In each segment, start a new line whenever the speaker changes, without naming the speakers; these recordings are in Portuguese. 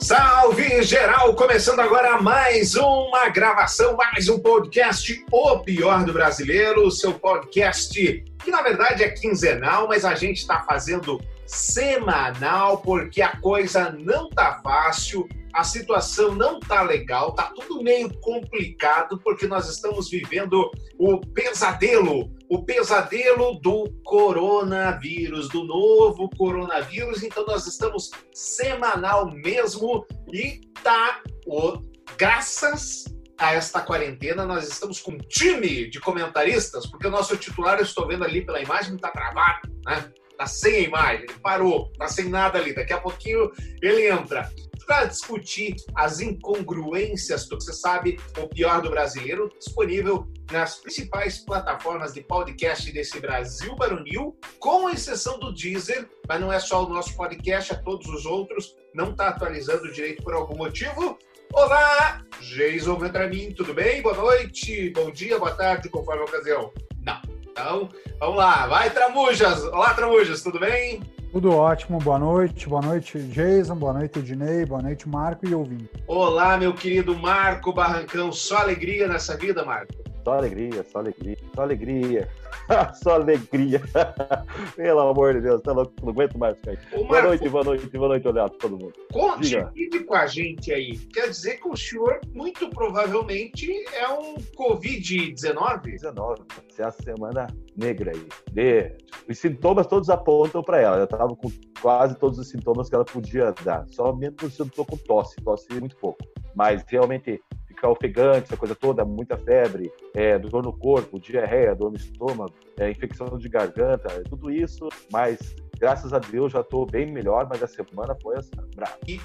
Salve geral! Começando agora mais uma gravação, mais um podcast O Pior do Brasileiro, seu podcast que na verdade é quinzenal, mas a gente está fazendo semanal porque a coisa não tá fácil, a situação não tá legal, tá tudo meio complicado porque nós estamos vivendo o pesadelo, o pesadelo do coronavírus, do novo coronavírus. Então nós estamos semanal mesmo e tá o graças a esta quarentena, nós estamos com um time de comentaristas, porque o nosso titular, eu estou vendo ali pela imagem, está travado, né? Tá sem a imagem, parou, tá sem nada ali. Daqui a pouquinho ele entra para discutir as incongruências do que você sabe, o pior do brasileiro, disponível nas principais plataformas de podcast desse Brasil Baronil, com exceção do Deezer, mas não é só o nosso podcast, é todos os outros, não está atualizando direito por algum motivo. Olá, Jason Ventramin, tudo bem? Boa noite, bom dia, boa tarde, conforme a ocasião. Não. Então, vamos lá. Vai, Tramujas. Olá, Tramujas, tudo bem?
Tudo ótimo, boa noite. Boa noite, Jason. Boa noite, Ednei. Boa noite, Marco e ouvinte.
Olá, meu querido Marco Barrancão. Só alegria nessa vida, Marco?
Só alegria, só alegria, só alegria. Só alegria. Pelo amor de Deus, tá louco, não aguento mais ficar aqui. Boa noite, boa noite, boa noite, olhado todo mundo.
Conte Diga. com a gente aí. Quer dizer que o senhor, muito provavelmente, é um Covid-19?
19. Essa é a semana negra aí. De... Os sintomas todos apontam para ela. Eu tava com quase todos os sintomas que ela podia dar. Só mesmo se eu tô com tosse, tosse muito pouco. Mas realmente ficar ofegante, essa coisa toda, muita febre, é, dor no corpo, diarreia, dor no estômago, é, infecção de garganta, tudo isso, mas graças a Deus já estou bem melhor, mas a semana foi essa, brava.
E,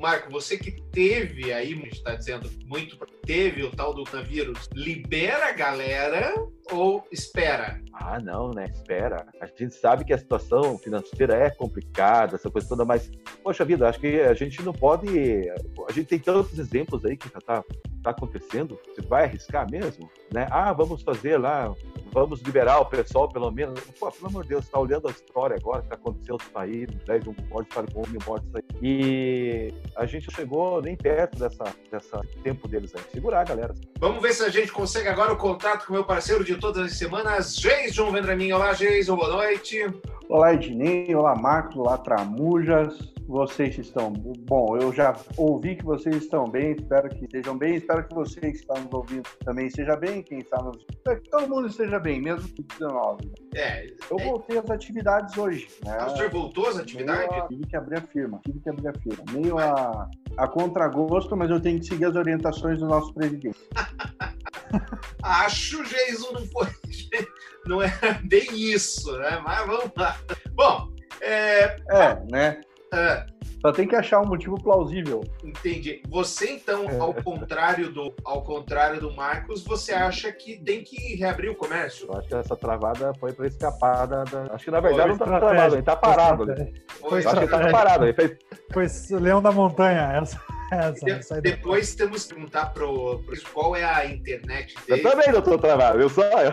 Marco, você que teve aí, está dizendo muito, teve o tal do coronavírus, libera a galera ou espera?
Ah, não, né? Espera. A gente sabe que a situação financeira é complicada, essa coisa toda, mas, poxa vida, acho que a gente não pode. A gente tem tantos exemplos aí que já está tá acontecendo. Você vai arriscar mesmo? Né? Ah, vamos fazer lá, vamos liberar o pessoal, pelo menos. Pô, pelo amor de Deus, está olhando a história agora que está acontecendo outros países, né? um morte para um mil mortes aí. E a gente chegou nem perto dessa, dessa tempo deles aí. Segurar, galera.
Vamos ver se a gente consegue agora o contato com o meu parceiro de todas as semanas, Jason Vendramin. Olá, Jason, boa noite.
Olá, Ednei. Olá, Marcos. Olá, Tramujas. Vocês estão bom. Eu já ouvi que vocês estão bem. Espero que estejam bem. Espero que você que está nos ouvindo também esteja bem. Quem está nos. Espero que todo mundo esteja bem, mesmo que 19. É. Eu é... voltei às atividades hoje.
Né? Ah, o senhor voltou às atividades?
A... Tive que abrir a firma. Tive que abrir a firma. Meio a, a contragosto, mas eu tenho que seguir as orientações do nosso presidente.
Acho, Jesus, não foi. Não é bem isso, né? Mas vamos lá. Bom, é.
É, né? É. Só tem que achar um motivo plausível.
Entendi. Você, então, é. ao contrário do, ao contrário do Marcos, você acha que tem que reabrir o comércio?
Eu acho que essa travada foi para escapar da, da, Acho que na verdade não está travado, ele está parado. Foi acho que ele tá parado. Ele fez...
Foi Leão da Montanha, essa.
Essa, essa depois temos que perguntar pro, pro qual é a internet
dele. Eu também não estou travado, eu só eu.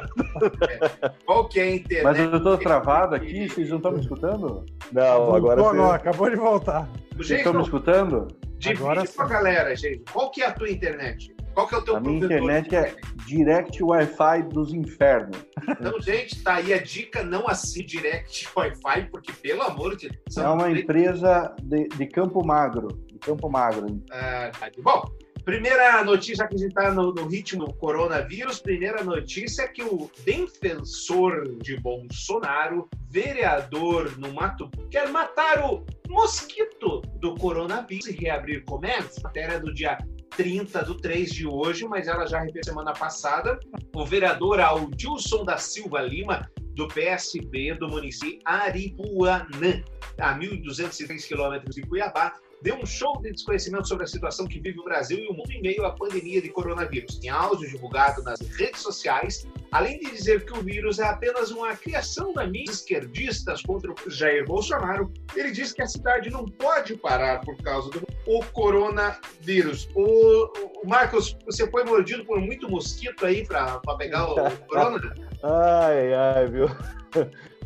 É. Qual que é a internet?
Mas eu estou travado aqui, vocês não estão me escutando?
Não, agora sim.
Não, acabou de voltar.
Vocês estão me escutando?
Divide agora com a galera, gente. Qual que é a tua internet? Qual que é o teu
A minha internet é Direct Wi-Fi dos infernos.
Então, gente, tá aí a dica, não assim Direct Wi-Fi, porque, pelo amor de Deus...
É uma empresa de, de Campo Magro. Campo Magro.
Ah, tá bom, Primeira notícia que a gente está no, no, ritmo coronavírus. Primeira notícia é que o defensor de Bolsonaro, vereador no Mato, quer matar o mosquito do coronavírus e reabrir comércio. Matéria do dia 30 do 3 de hoje, mas ela já repetiu semana passada. O vereador Aldilson da Silva Lima, do PSB do município Aripuanã, a 1.203 quilômetros de Cuiabá, deu um show de desconhecimento sobre a situação que vive o Brasil e o mundo em meio à pandemia de coronavírus. Em áudio divulgado nas redes sociais, além de dizer que o vírus é apenas uma criação da mídia esquerdistas contra o Jair Bolsonaro, ele diz que a cidade não pode parar por causa do o coronavírus. O, o Marcos, você foi mordido por muito mosquito aí para pegar o, corona?
ai, ai, viu?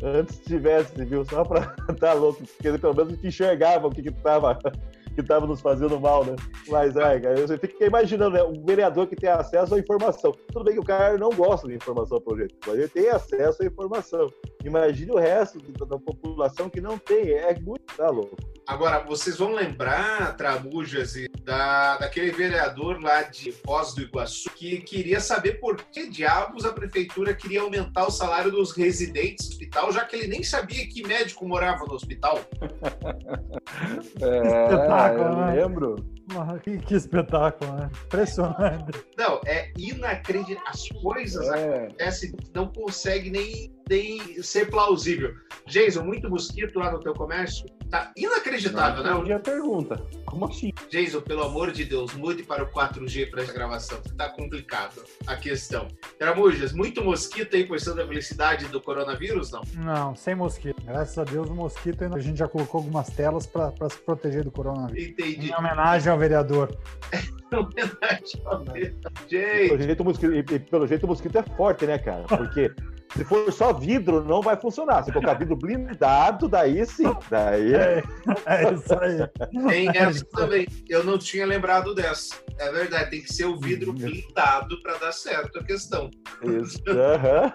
Antes tivesse, viu? Só pra tá louco, porque pelo menos enxergava o que que tava que estavam nos fazendo mal, né? Mas, ai, cara, eu fico imaginando, né? Um vereador que tem acesso à informação. Tudo bem que o cara não gosta de informação por jeito, mas ele tem acesso à informação. Imagine o resto da, população que não tem. É muito tá louco.
Agora, vocês vão lembrar, Trabujas, da, daquele vereador lá de Foz do Iguaçu que queria saber por que diabos a prefeitura queria aumentar o salário dos residentes do hospital, já que ele nem sabia que médico morava no hospital.
é, espetáculo, né? lembro.
Que, que, espetáculo, né? Impressionante.
Não, é inacreditável. As coisas é. acontecem, não consegue nem, nem ser plausível. Jason, muito mosquito lá no teu comércio? Tá inacreditável, não,
né? a pergunta. Como assim?
Jason, pelo amor de Deus, mude para o 4G para essa gravação. Tá complicado a questão. Tramujas, muito mosquito aí por da velocidade do coronavírus, não?
Não, sem mosquito. Graças a Deus, o mosquito ainda... a gente já colocou algumas telas para se proteger do coronavírus.
Entendi.
Em homenagem ao vereador.
em homenagem ao vereador.
Gente. Pelo jeito, o mosquito, e, pelo jeito, o mosquito é forte, né, cara? Porque se for só vidro, não vai funcionar. Se colocar vidro blindado, daí sim. Daí
é, é isso aí.
Tem essa também. Eu não tinha lembrado dessa. É verdade, tem que ser o vidro blindado para dar certo a questão.
Isso. Uhum.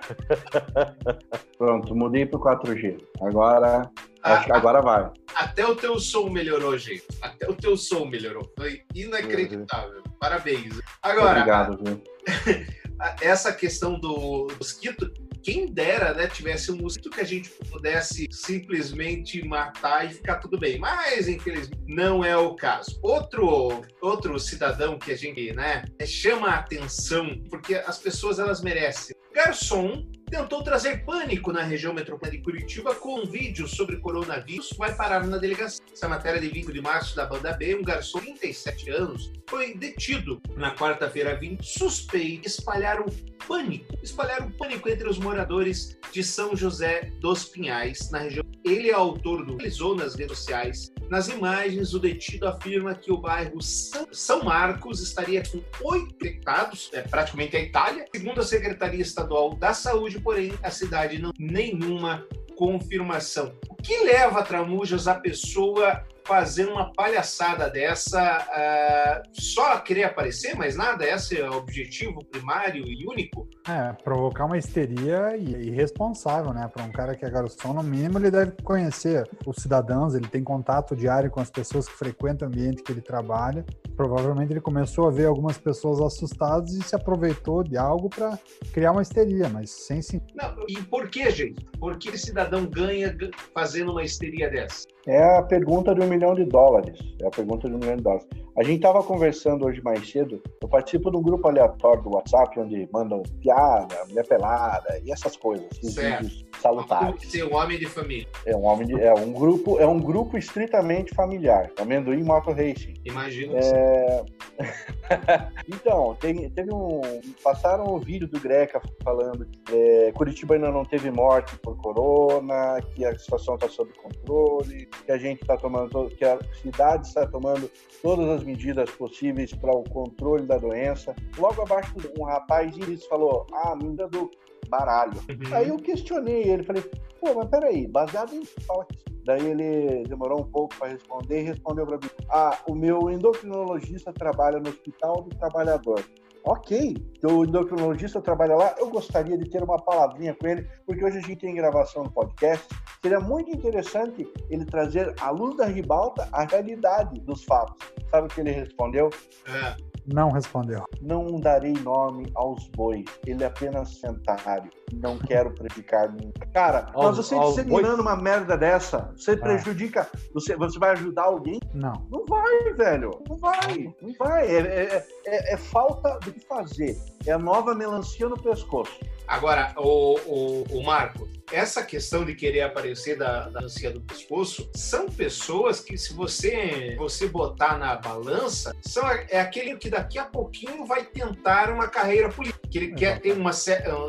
Pronto, mudei para o 4G. Agora, ah, acho que agora vai.
Até o teu som melhorou, gente. Até o teu som melhorou. Foi inacreditável. Parabéns. Agora.
Obrigado, viu?
essa questão do mosquito, quem dera, né, tivesse um mosquito que a gente pudesse simplesmente matar e ficar tudo bem. Mas, infelizmente, não é o caso. Outro, outro cidadão que a gente, né, chama a atenção, porque as pessoas, elas merecem. Garçom tentou trazer pânico na região metropolitana de Curitiba com um vídeo sobre coronavírus vai parar na delegacia. Essa matéria de 20 de março da banda B, um garçom de 37 anos foi detido na quarta-feira 20, suspeito de espalhar o pânico, espalhar o pânico entre os moradores de São José dos Pinhais, na região. Ele é autor do realizou nas redes sociais. Nas imagens, o detido afirma que o bairro São Marcos estaria com oito infectados, é praticamente a Itália. Segundo a Secretaria Estadual da Saúde, porém a cidade não nenhuma confirmação. O que leva Tramujas a pessoa fazer uma palhaçada dessa uh, só querer aparecer, mas nada? Esse é o objetivo primário e único?
É, provocar uma histeria irresponsável, né? Para um cara que é garçom, no mínimo ele deve conhecer os cidadãos, ele tem contato diário com as pessoas que frequentam o ambiente que ele trabalha. Provavelmente ele começou a ver algumas pessoas assustadas e se aproveitou de algo para criar uma histeria, mas sem sentido.
E por que, gente? Por que cidadão ganha fazendo uma histeria dessa?
É a pergunta de um milhão de dólares. É a pergunta de um milhão de dólares. A gente estava conversando hoje mais cedo. Eu participo de um grupo aleatório do WhatsApp onde mandam piada, mulher pelada e essas coisas. Esses vídeos salutares.
Ser um homem de família.
É um homem de, é um grupo é um grupo estritamente familiar. Amendoim Moto Racing.
Imagina.
É... então tem, teve um passaram o um vídeo do Greca falando que é, Curitiba ainda não teve morte por corona, que a situação está sob controle que a gente está tomando, que a cidade está tomando todas as medidas possíveis para o controle da doença. Logo abaixo, um rapaz disse, falou, ah, menina do baralho. Uhum. Aí eu questionei ele, falei, pô, mas peraí, baseado em fala Daí ele demorou um pouco para responder e respondeu para mim: Ah, o meu endocrinologista trabalha no Hospital do Trabalhador. Ok, o endocrinologista trabalha lá, eu gostaria de ter uma palavrinha com ele, porque hoje a gente tem gravação no podcast. Seria muito interessante ele trazer à luz da ribalta a realidade dos fatos. Sabe o que ele respondeu?
É. Não respondeu.
Não darei nome aos bois. Ele é apenas sentário. Não quero prejudicar ninguém. Cara, aos, mas você disseminando uma merda dessa, você ah. prejudica. Você, você vai ajudar alguém?
Não.
Não vai, velho. Não vai. Não vai. É, é, é, é falta do que fazer. É a nova melancia no pescoço.
Agora, o, o, o Marco, essa questão de querer aparecer da, da ansia do pescoço são pessoas que, se você você botar na balança, são, é aquele que daqui a pouquinho vai tentar uma carreira política. Que ele quer ter, uma,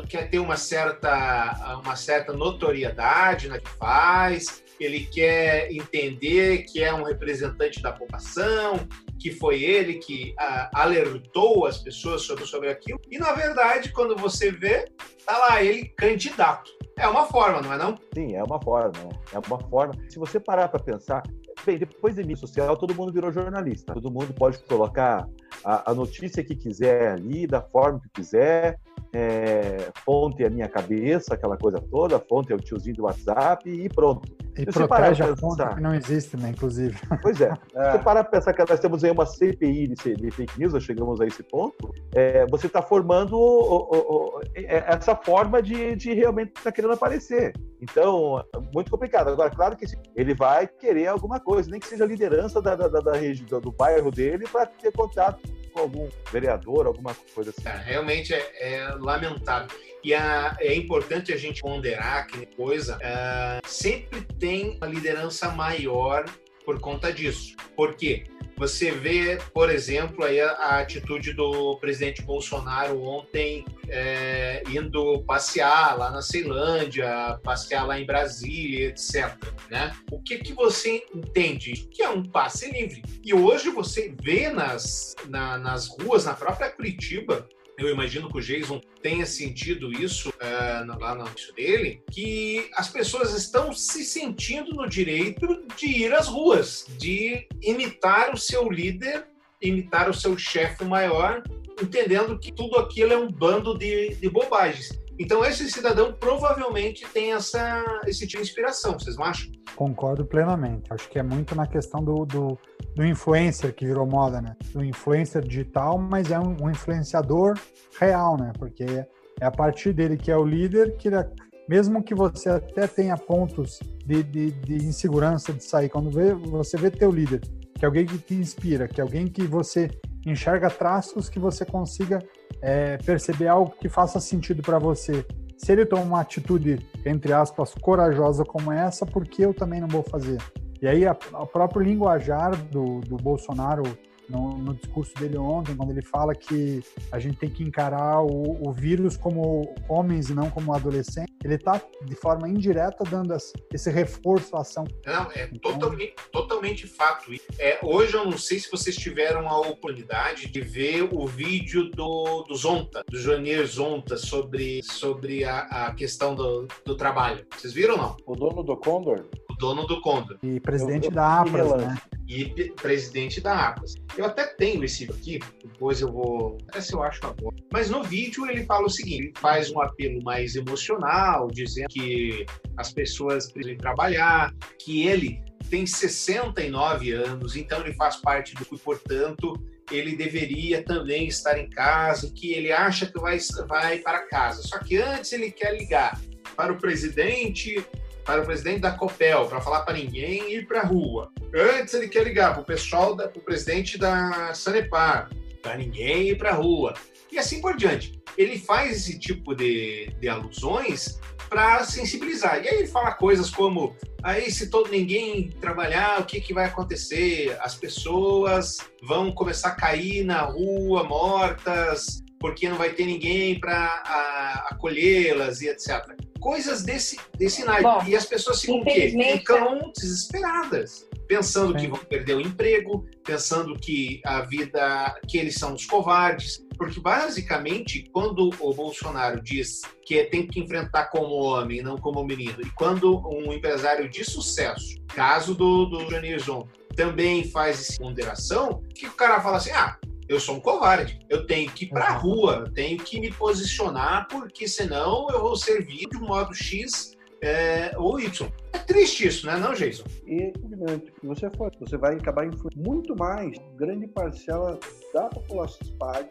quer ter uma, certa, uma certa notoriedade na que faz, ele quer entender que é um representante da população, que foi ele que uh, alertou as pessoas sobre, sobre aquilo. E, na verdade, quando você vê, tá lá ele candidato. É uma forma, não é não?
Sim, é uma forma. Né? É uma forma. Se você parar para pensar, Bem, depois da mídia social, todo mundo virou jornalista. Todo mundo pode colocar a, a notícia que quiser ali, da forma que quiser. É, fonte é a minha cabeça, aquela coisa toda, fonte é o tiozinho do WhatsApp e pronto.
E você protege a fonte que não existe, né, inclusive.
Pois é. é. Você para pensar que nós temos aí uma CPI de, de fake news, nós chegamos a esse ponto, é, você está formando o, o, o, é, essa forma de, de realmente estar tá querendo aparecer. Então, muito complicado. Agora, claro que ele vai querer alguma coisa, nem que seja a liderança da, da, da região, do bairro dele, para ter contato com algum vereador, alguma coisa assim.
É, realmente é, é, lamentável. E a, é importante a gente ponderar que coisa é, sempre tem uma liderança maior por conta disso. Por quê? Você vê, por exemplo, aí a, a atitude do presidente Bolsonaro ontem é, indo passear lá na Ceilândia, passear lá em Brasília, etc. Né? O que, que você entende? Que é um passe livre. E hoje você vê nas, na, nas ruas, na própria Curitiba, eu imagino que o Jason tenha sentido isso é, lá no início dele, que as pessoas estão se sentindo no direito de ir às ruas, de imitar o seu líder, imitar o seu chefe maior, entendendo que tudo aquilo é um bando de, de bobagens. Então, esse cidadão provavelmente tem essa, esse tipo de inspiração, vocês não acham?
Concordo plenamente. Acho que é muito na questão do, do, do influencer que virou moda, né? Do influencer digital, mas é um, um, influenciador real, né? Porque é a partir dele que é o líder, que ele, é, mesmo que você até tenha pontos de, de, de insegurança de sair, quando vê, você vê teu líder, que é alguém que te inspira, que é alguém que você enxerga traços que você consiga é, perceber algo que faça sentido para você. Se ele toma uma atitude, entre aspas, corajosa como essa, por que eu também não vou fazer? E aí, a, a próprio linguajar do, do Bolsonaro no, no, discurso dele ontem, quando ele fala que a gente tem que encarar o, o vírus como homens e não como adolescentes, ele está de forma indireta dando esse reforço à ação.
Não, é então, totalmente, totalmente fato. É, hoje eu não sei se vocês tiveram a oportunidade de ver o vídeo do, do Zonta, do Joanir Zonta, sobre, sobre a, a questão do, do trabalho. Vocês viram ou não?
O dono do Condor?
O dono do Condor.
E presidente eu, eu, da APRAS, né?
E presidente da APRAS. Eu até tenho esse aqui, depois eu vou. Essa eu acho agora. Mas no vídeo ele fala o seguinte: ele faz um apelo mais emocional, dizendo que as pessoas precisam trabalhar, que ele tem 69 anos, então ele faz parte do portanto, ele deveria também estar em casa, que ele acha que vai, vai para casa. Só que antes ele quer ligar para o presidente para o presidente da Copel, para falar para ninguém ir para a rua. Antes ele quer ligar para o pessoal, para o presidente da Sanepar, para ninguém ir para a rua. E assim por diante. Ele faz esse tipo de, de alusões para sensibilizar. E aí ele fala coisas como: aí se todo ninguém trabalhar, o que, que vai acontecer? As pessoas vão começar a cair na rua mortas, porque não vai ter ninguém para acolhê-las e etc coisas desse, desse naipe. Bom, e as pessoas ficam o quê? Ficam desesperadas, pensando Sim. que vão perder o emprego, pensando que a vida, que eles são os covardes. Porque, basicamente, quando o Bolsonaro diz que tem que enfrentar como homem, não como menino, e quando um empresário de sucesso, caso do, do Janirson, também faz essa ponderação, que o cara fala assim, ah, eu sou um covarde. Eu tenho que ir para a rua, tenho que me posicionar, porque senão eu vou servir de um modo X é, ou Y. É triste isso, né, não, Jason?
E evidente, você for, você vai acabar influenciando muito mais grande parcela da população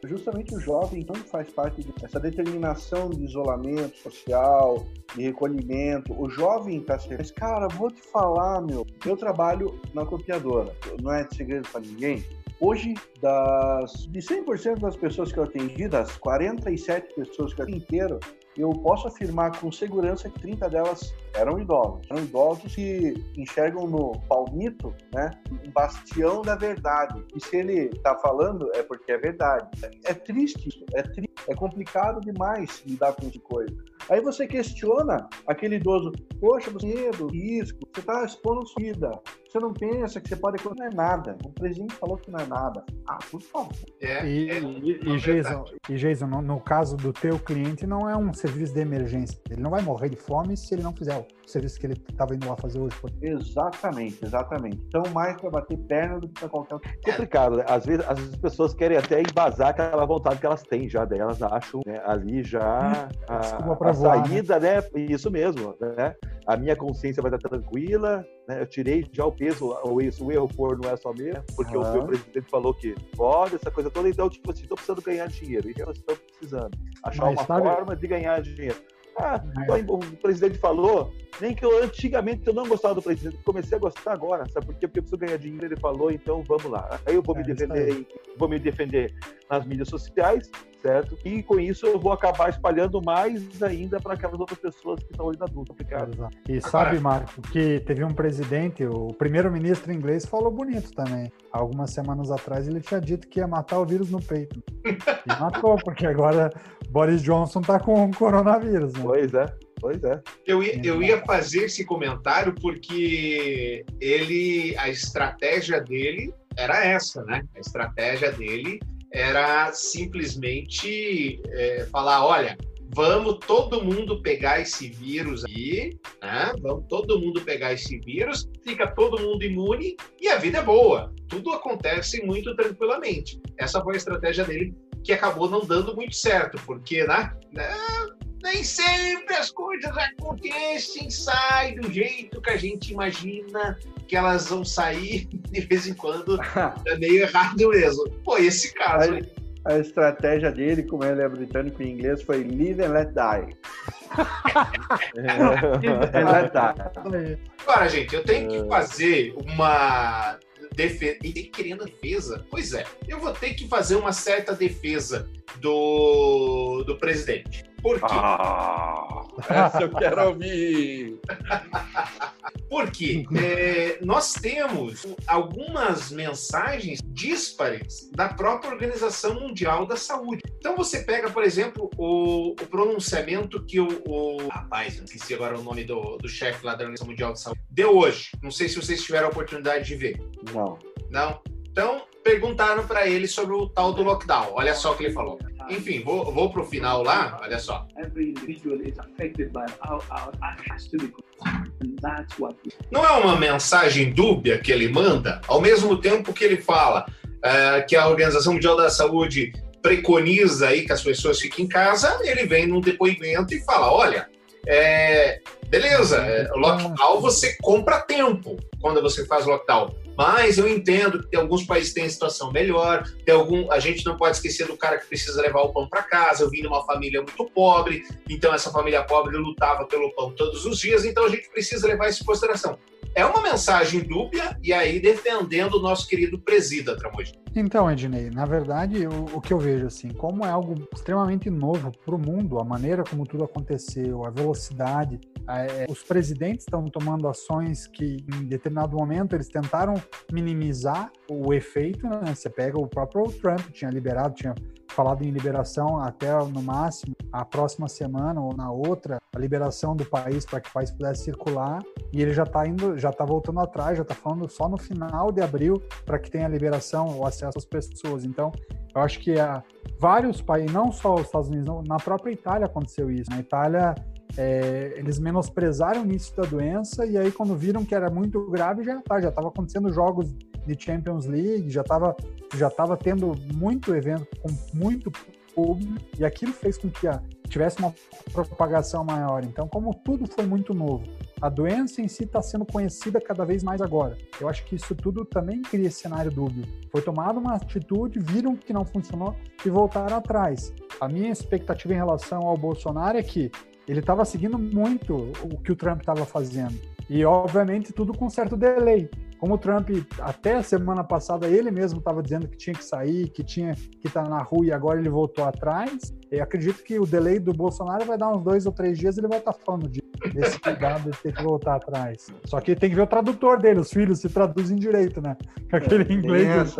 justamente o jovem não faz parte dessa determinação de isolamento social, de recolhimento. O jovem está sendo. Mas, cara, vou te falar, meu. Eu trabalho na copiadora. Não é segredo para ninguém Hoje, das, de 100% das pessoas que eu atendi, das 47 pessoas que eu atendi inteiro, eu posso afirmar com segurança que 30 delas eram idosos. Eram idosos que enxergam no palmito né, um bastião da verdade. E se ele está falando, é porque é verdade. É triste isso, é, triste, é complicado demais lidar com essa coisa. Aí você questiona aquele idoso, poxa, você tem medo, risco, você está expondo sua vida. Você não pensa que você pode não é nada. O presidente falou que não é nada. Ah, por favor.
É, e, é, e, e, Jason, e Jason no, no, caso do teu cliente, não é um serviço de emergência. Ele não vai morrer de fome se ele não fizer o serviço que ele estava indo lá fazer hoje.
Exatamente, exatamente. Então, mais para bater perna do que para qualquer outro.
Complicado, né? Às vezes, às vezes as pessoas querem até embasar aquela vontade que elas têm já, daí elas acham né, ali já a, a voar, né? saída, né? né? Isso mesmo, né? A minha consciência vai estar tranquila, né? Eu tirei já o peso, o, isso, o erro for não é só meu, porque uhum. o meu presidente falou que pode, essa coisa toda, então, tipo assim, estou precisando ganhar dinheiro, e elas estão precisando achar Mas, uma sabe... forma de ganhar dinheiro. Ah, o presidente falou, nem que eu antigamente eu não gostava do presidente, comecei a gostar agora, sabe por quê? Porque eu preciso ganhar dinheiro, ele falou, então vamos lá. Aí eu vou é, me defender, vou me defender nas mídias sociais, certo? E com isso eu vou acabar espalhando mais ainda para aquelas outras pessoas que estão ali na dúvida.
E sabe, Marco, que teve um presidente, o primeiro-ministro inglês falou bonito também. Algumas semanas atrás ele tinha dito que ia matar o vírus no peito. E matou, porque agora Boris Johnson tá com o coronavírus. Né?
Pois é. Pois é.
Eu, eu ia fazer esse comentário porque ele, a estratégia dele era essa, né? A estratégia dele era simplesmente é, falar, olha, vamos todo mundo pegar esse vírus aí, né? Vamos todo mundo pegar esse vírus, fica todo mundo imune e a vida é boa. Tudo acontece muito tranquilamente. Essa foi a estratégia dele que acabou não dando muito certo, porque, né? Nem sempre as coisas acontecem, saem do jeito que a gente imagina que elas vão sair de vez em quando. é meio errado mesmo. Pô, esse caso.
A, a estratégia dele, como ele é britânico em inglês, foi live and let die.
live and let die. Agora, gente, eu tenho que é. fazer uma defesa. E querendo defesa? Pois é, eu vou ter que fazer uma certa defesa do, do presidente. Por quê?
Ah, essa eu quero ouvir.
Porque é, nós temos algumas mensagens díspares da própria Organização Mundial da Saúde. Então você pega, por exemplo, o, o pronunciamento que o, o, Rapaz, não esqueci agora o nome do, do chefe lá da Organização Mundial da Saúde. Deu hoje. Não sei se vocês tiveram a oportunidade de ver.
Não.
Não? Então, perguntaram para ele sobre o tal do lockdown. Olha só o que ele falou. Enfim, vou, vou para o final lá, olha só. Não é uma mensagem dúbia que ele manda, ao mesmo tempo que ele fala uh, que a Organização Mundial da Saúde preconiza aí que as pessoas fiquem em casa, ele vem num depoimento e fala, olha, é, beleza, é, lockdown você compra tempo quando você faz lockdown. Mas eu entendo que alguns países têm situação melhor, tem algum, a gente não pode esquecer do cara que precisa levar o pão para casa. Eu vim de uma família muito pobre, então essa família pobre lutava pelo pão todos os dias, então a gente precisa levar isso em consideração. É uma mensagem dúbia e aí defendendo o nosso querido presida, Tramoji.
Então, Ednei, na verdade, o, o, que eu vejo assim, como é algo extremamente novo para o mundo, a maneira como tudo aconteceu, a velocidade, os presidentes estão tomando ações que, em determinado momento, eles tentaram minimizar o efeito. Né? Você pega o próprio Trump, tinha liberado, tinha falado em liberação até no máximo a próxima semana ou na outra, a liberação do país para que o país pudesse circular. E ele já está indo, já está voltando atrás, já está falando só no final de abril para que tenha liberação ou acesso às pessoas. Então, eu acho que há vários países, não só os Estados Unidos, na própria Itália aconteceu isso. Na Itália, é, eles menosprezaram o início da doença e aí quando viram que era muito grave já tá, já estava acontecendo jogos de Champions League, já estava já tava tendo muito evento com muito público e aquilo fez com que a, tivesse uma propagação maior. Então, como tudo foi muito novo, a doença em si está sendo conhecida cada vez mais agora. Eu acho que isso tudo também cria esse cenário dúbio. Foi tomada uma atitude, viram que não funcionou e voltaram atrás. A minha expectativa em relação ao Bolsonaro é que ele estava seguindo muito o que o Trump estava fazendo. E, obviamente, tudo com certo delay. Como o Trump, até a semana passada, ele mesmo estava dizendo que tinha que sair, que tinha que estar tá na rua e agora ele voltou atrás. Eu acredito que o delay do Bolsonaro vai dar uns dois ou três dias ele vai estar tá falando de, desse cuidado de ter que voltar atrás. Só que tem que ver o tradutor dele, os filhos se traduzem direito, né? Com aquele é, inglês.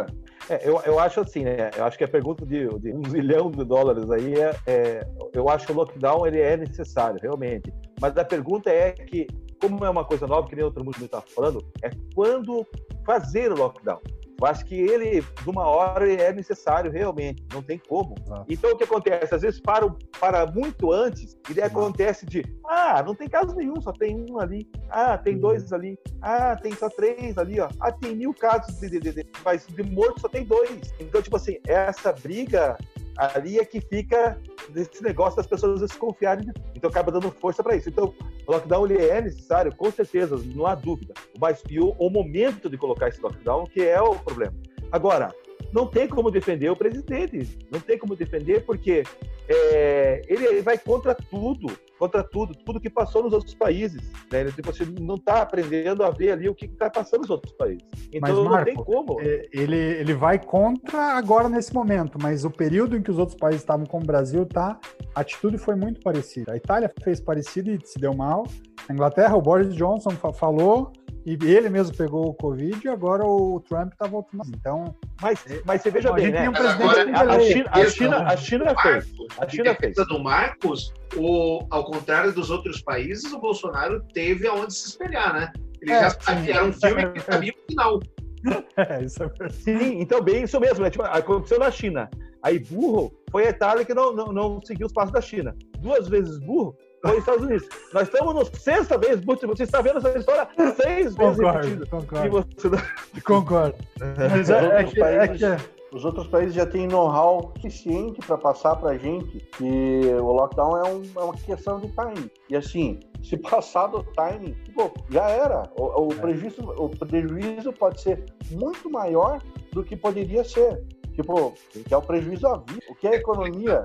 É, eu, eu acho assim, né? Eu acho que a pergunta de, de um zilhão de dólares aí é, é, eu acho que o lockdown ele é necessário, realmente. Mas a pergunta é que como é uma coisa nova, que nem outro mundo está falando, é quando fazer o lockdown. Eu acho que ele, de uma hora, é necessário realmente, não tem como.
Exato.
Então, o que acontece? Às vezes para, para muito antes, e daí acontece de, ah, não tem caso nenhum, só tem um ali. Ah, tem
Uhum.
dois ali. Ah, tem só três ali, ó. Ah, tem mil casos de, de, de, de, mas de morto só tem dois. Então, tipo assim, essa briga ali é que fica desse negócio das pessoas desconfiarem. de- Então acaba dando força para isso. Então, o lockdown ele é necessário, com certeza, não há dúvida. Mas e o, o momento de colocar esse lockdown que é o problema. Agora, não tem como defender o presidente. Não tem como defender porque é, ele vai contra tudo, contra tudo, tudo que passou nos outros países. Né? Tipo, assim, não está aprendendo a ver ali o que está passando nos outros países. Então
Mas,
não
Marco,
tem como.
É, Ele, ele vai contra agora nesse momento, mas o período em que os outros países estavam como o Brasil, tá? A atitude foi muito parecida. A Itália fez parecido e se deu mal. A Inglaterra, o Boris Johnson fa- falou e ele mesmo pegou o Covid e agora o Trump tá voltando. Então,
Mas, mas você veja
a
bem,
gente
né?
tem um
Mas
presidente
agora-
que
A. China, a China, a China fez. A China
defesa do Marcos, o, ao contrário dos outros países, o Bolsonaro teve aonde se espelhar, né? Ele
É,
já
sim.
sabia, era um filme que sabia o final.
É, isso é verdade.
Sim, então bem isso mesmo. Né? Tipo, aconteceu na China. Aí burro foi a Itália que não, não, não seguiu os passos da China. Duas vezes burro foi os Estados Unidos. Nós estamos no sexta vez. Você está vendo essa história seis vezes
Concordo,
repetida. E
concordo,
você
concordo. Mas
Os
é, é
outros
que, é
países-
que é-
Os outros países já têm know-how suficiente para passar para a gente que o lockdown é, um- é uma questão de timing. E assim, se passar do timing, pô, já era. O, o prejuízo, o prejuízo pode ser muito maior do que poderia ser. Tipo, que é o prejuízo à vida. O que é a economia?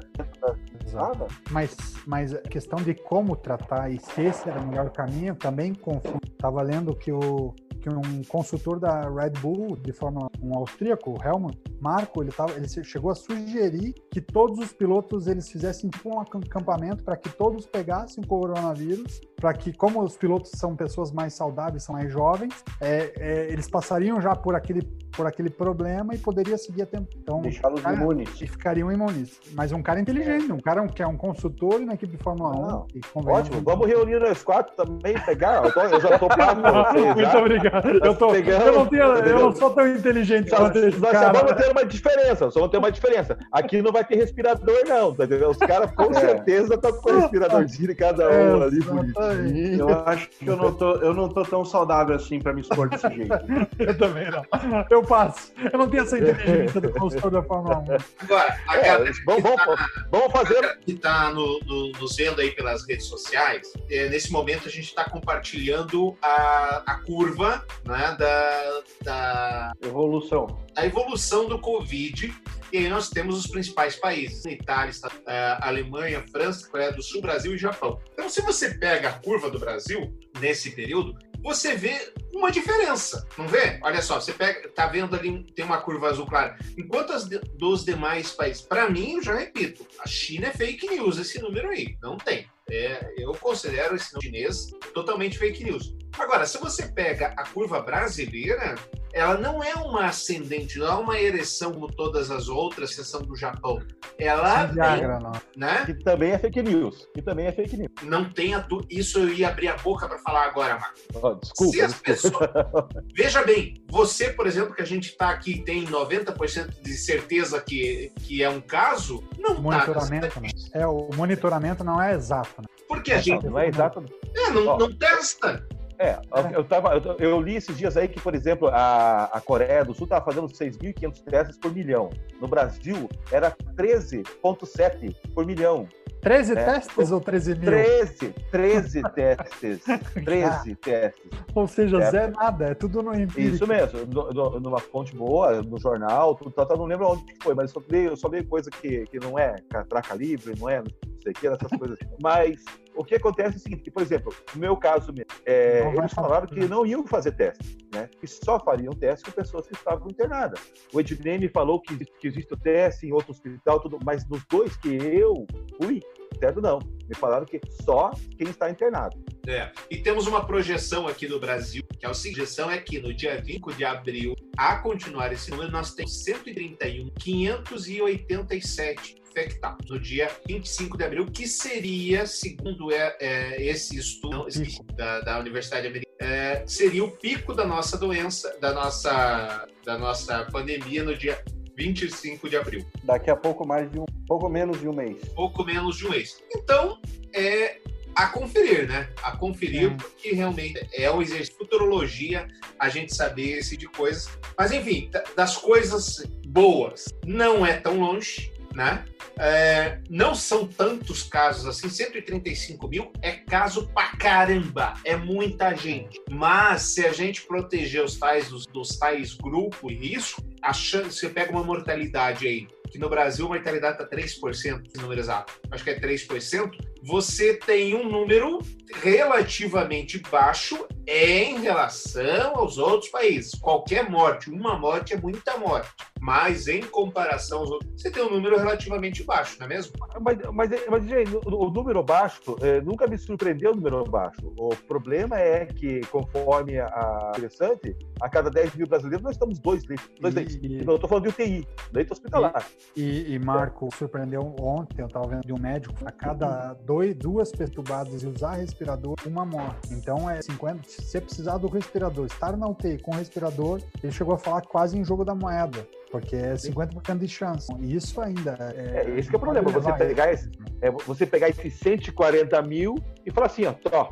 Nada.
Mas, mas a questão de como tratar e se esse era o melhor caminho também confunde. Estava lendo que, o, que um consultor da Red Bull, de Fórmula 1 austríaco, o Helmut Marco, ele, tava, ele chegou a sugerir que todos os pilotos eles fizessem tipo um acampamento para que todos pegassem o coronavírus, para que, como os pilotos são pessoas mais saudáveis, são mais jovens, é, é, eles passariam já por aquele, por aquele problema e poderia seguir a tempo. Então,
Deixá-los imunes.
e ficariam imunes. Mas um cara inteligente, um cara que é um consultor na equipe de Fórmula 1.
Não.
e convenhamos-
Ótimo, vamos reunir nós quatro também, pegar. Eu, tô- eu já tô pago.
Muito obrigado. Eu, tô, eu, não tenho, eu não sou tão inteligente
Nós,
quanto esse
nós só vamos ter uma diferença, só vamos ter uma diferença. Aqui não vai ter respirador, não, tá? Os caras com
É.
certeza estão com o respiradorzinho de cada um ali,
Exatamente.
Eu acho que eu não tô, eu não tô tão saudável assim para me expor desse jeito.
Eu também não. Eu passo. Eu não tenho essa inteligência do consultor da Fórmula 1.
Agora, a
É,
galera
vamos, vamos, vamos fazer.
que está no, no- nos vendo aí pelas redes sociais, é, nesse momento a gente está compartilhando a, a curva né, da, da,
Evolução.
Da evolução do Covid. E aí nós temos os principais países: Itália, eh, Alemanha, França, Coreia do Sul, Brasil e Japão. Então, se você pega a curva do Brasil nesse período, você vê uma diferença, não vê? Olha só, você pega, tá vendo ali, tem uma curva azul clara. Enquanto as de- dos demais países, para mim, eu já repito, a China é fake news esse número aí, não tem. É, eu considero esse chinês totalmente fake news. Agora, se você pega a curva brasileira, ela não é uma ascendente, não é uma ereção como todas as outras, exceção do Japão. Ela
Viagra, não.
tem, né?
Que também é fake news. Que também é fake news.
Não tem a tu... Isso eu ia abrir a boca para falar agora, Marcos.
Ó, desculpa.
Se as
desculpa.
pessoas. Veja bem, você, por exemplo, que a gente está aqui tem 90% de certeza que, que é um caso, não tá.
Monitoramento, né? É, o monitoramento não é exato, né?
Porque a gente
Não é exato.
é, não, não testa.
É, eu, tava, eu, eu li esses dias aí que, por exemplo, a, a Coreia do Sul estava fazendo 6.500 testes por milhão. No Brasil, era 13,7 por milhão.
13
É.
testes ou 13 mil?
13, 13 testes. 13 testes.
Ou seja,
É.
Zé nada, é tudo no empírico.
Isso mesmo, no- no- numa fonte boa, no jornal, tudo, tal, não lembro onde foi, mas eu só vi, coisa que, que não é para calibre, não é não sei o que, essas coisas. Mas o que acontece é o seguinte, que, por exemplo, no meu caso mesmo, é, eles
falar.
falaram que não iam fazer teste, né? Que só fariam teste com pessoas que estavam internadas. O Ednei me falou que, que existe o teste em outro hospital, tudo, mas nos dois que eu fui, certo não. Me falaram que só quem está internado.
É. E temos uma projeção aqui no Brasil, que é a seguinte, projeção é que no dia 5 de abril, a continuar esse número, nós temos 131, 587 infectados. No dia 25 de abril, que seria, segundo é, é, esse estudo esse- da, da Universidade Americana, é, seria o pico da nossa doença, da nossa, da nossa pandemia no dia 25 de abril.
Daqui a pouco mais de um, pouco menos de um mês.
Pouco menos de um mês. Então, é a conferir, né? A conferir, Sim. porque realmente é o exercício de futurologia a gente saber esse de coisas. Mas, enfim, das coisas boas, não é tão longe, né? É, não são tantos casos assim, 135 mil é caso pra caramba, é muita gente. Mas se a gente proteger os tais dos, dos tais grupos e risco, a chance, você pega uma mortalidade aí que no Brasil a mortalidade está 3%, número exato, acho que é 3%, você tem um número relativamente baixo em relação aos outros países. Qualquer morte, uma morte é muita morte, mas em comparação aos outros, você tem um número relativamente baixo, não é mesmo?
Mas, mas, mas gente, o, número baixo, é, nunca me surpreendeu o número baixo. O problema é que, conforme a interessante, a cada 10 mil brasileiros nós estamos dois leitos. Dois e, leitos. E... Eu estou falando de UTI, leito hospitalar.
E, e Marco, surpreendeu ontem, eu estava vendo de um médico, a cada dois, duas perturbadas e usar respirador, uma morte. Então é 50. Se você precisar do respirador, estar na UTI com respirador, ele chegou a falar quase em jogo da moeda. Porque é 50% de chance. E isso ainda
é. é esse é o problema. Você pegar, esse, é, você pegar esses 140 mil e falar assim, ó, ó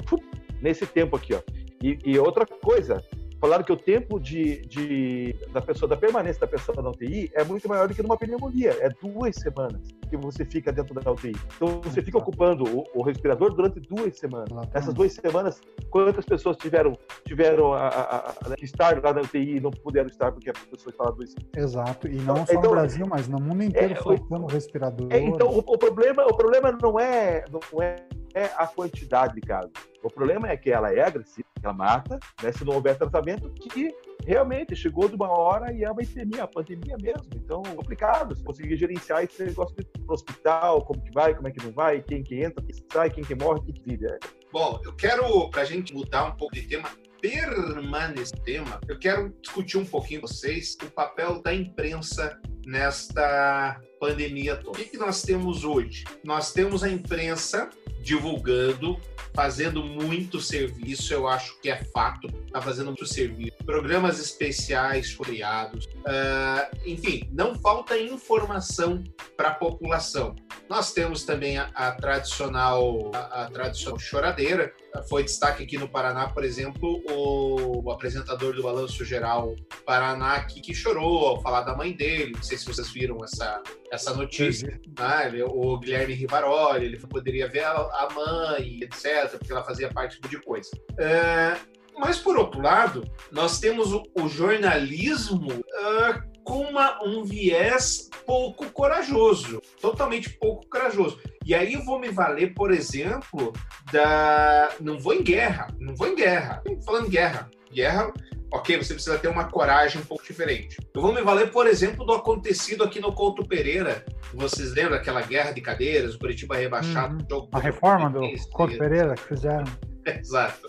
nesse tempo aqui, ó. E, e outra coisa, falaram que o tempo de, de, da pessoa, da permanência da pessoa na UTI é muito maior do que numa pneumonia. É duas semanas que você fica dentro da UTI. Então você fica ocupando o, o respirador durante duas semanas. Essas duas semanas, quantas pessoas tiveram, tiveram a, a, a, que estar lá na UTI e não puderam estar porque a pessoa estava doente?
Exato. E não só então, no Brasil, mas no mundo inteiro é, faltando respirador.
É, então o, o, problema, o problema não é, não é é a quantidade de casos. O problema é que ela é agressiva, ela mata, né, se não houver tratamento, que realmente chegou de uma hora e é uma epidemia, a pandemia mesmo. Então, complicado. conseguir gerenciar esse negócio de hospital, como que vai, como é que não vai, quem que entra, quem que sai, quem que morre, quem que vive. É.
Bom, eu quero, para a gente mudar um pouco de tema, permanecer tema, eu quero discutir um pouquinho com vocês o papel da imprensa nesta pandemia toda. O que, que nós temos hoje? Nós temos a imprensa divulgando, fazendo muito serviço, eu acho que é fato, está fazendo muito serviço. Programas especiais criados, uh, enfim, não falta informação para a população. Nós temos também a, a tradicional, a, a, tradicional choradeira. Foi destaque aqui no Paraná, por exemplo, o, apresentador do Balanço Geral Paraná que, que chorou ao falar da mãe dele. Não sei se vocês viram essa, essa notícia. Né? O Guilherme Rivaroli, ele poderia ver a, a, mãe, etc., porque ela fazia parte de coisa. É, mas, por outro lado, nós temos o, o jornalismo uh, com uma, um viés pouco corajoso, totalmente pouco corajoso. E aí eu vou me valer, por exemplo, da. Não vou em guerra, não vou em guerra. Falando em guerra. Guerra ok, você precisa ter uma coragem um pouco diferente. Eu vou me valer, por exemplo, do acontecido aqui no Couto Pereira. Vocês lembram daquela guerra de cadeiras, o Curitiba rebaixado?
Uhum. Jogo a reforma do Couto Pereira que fizeram.
Exato.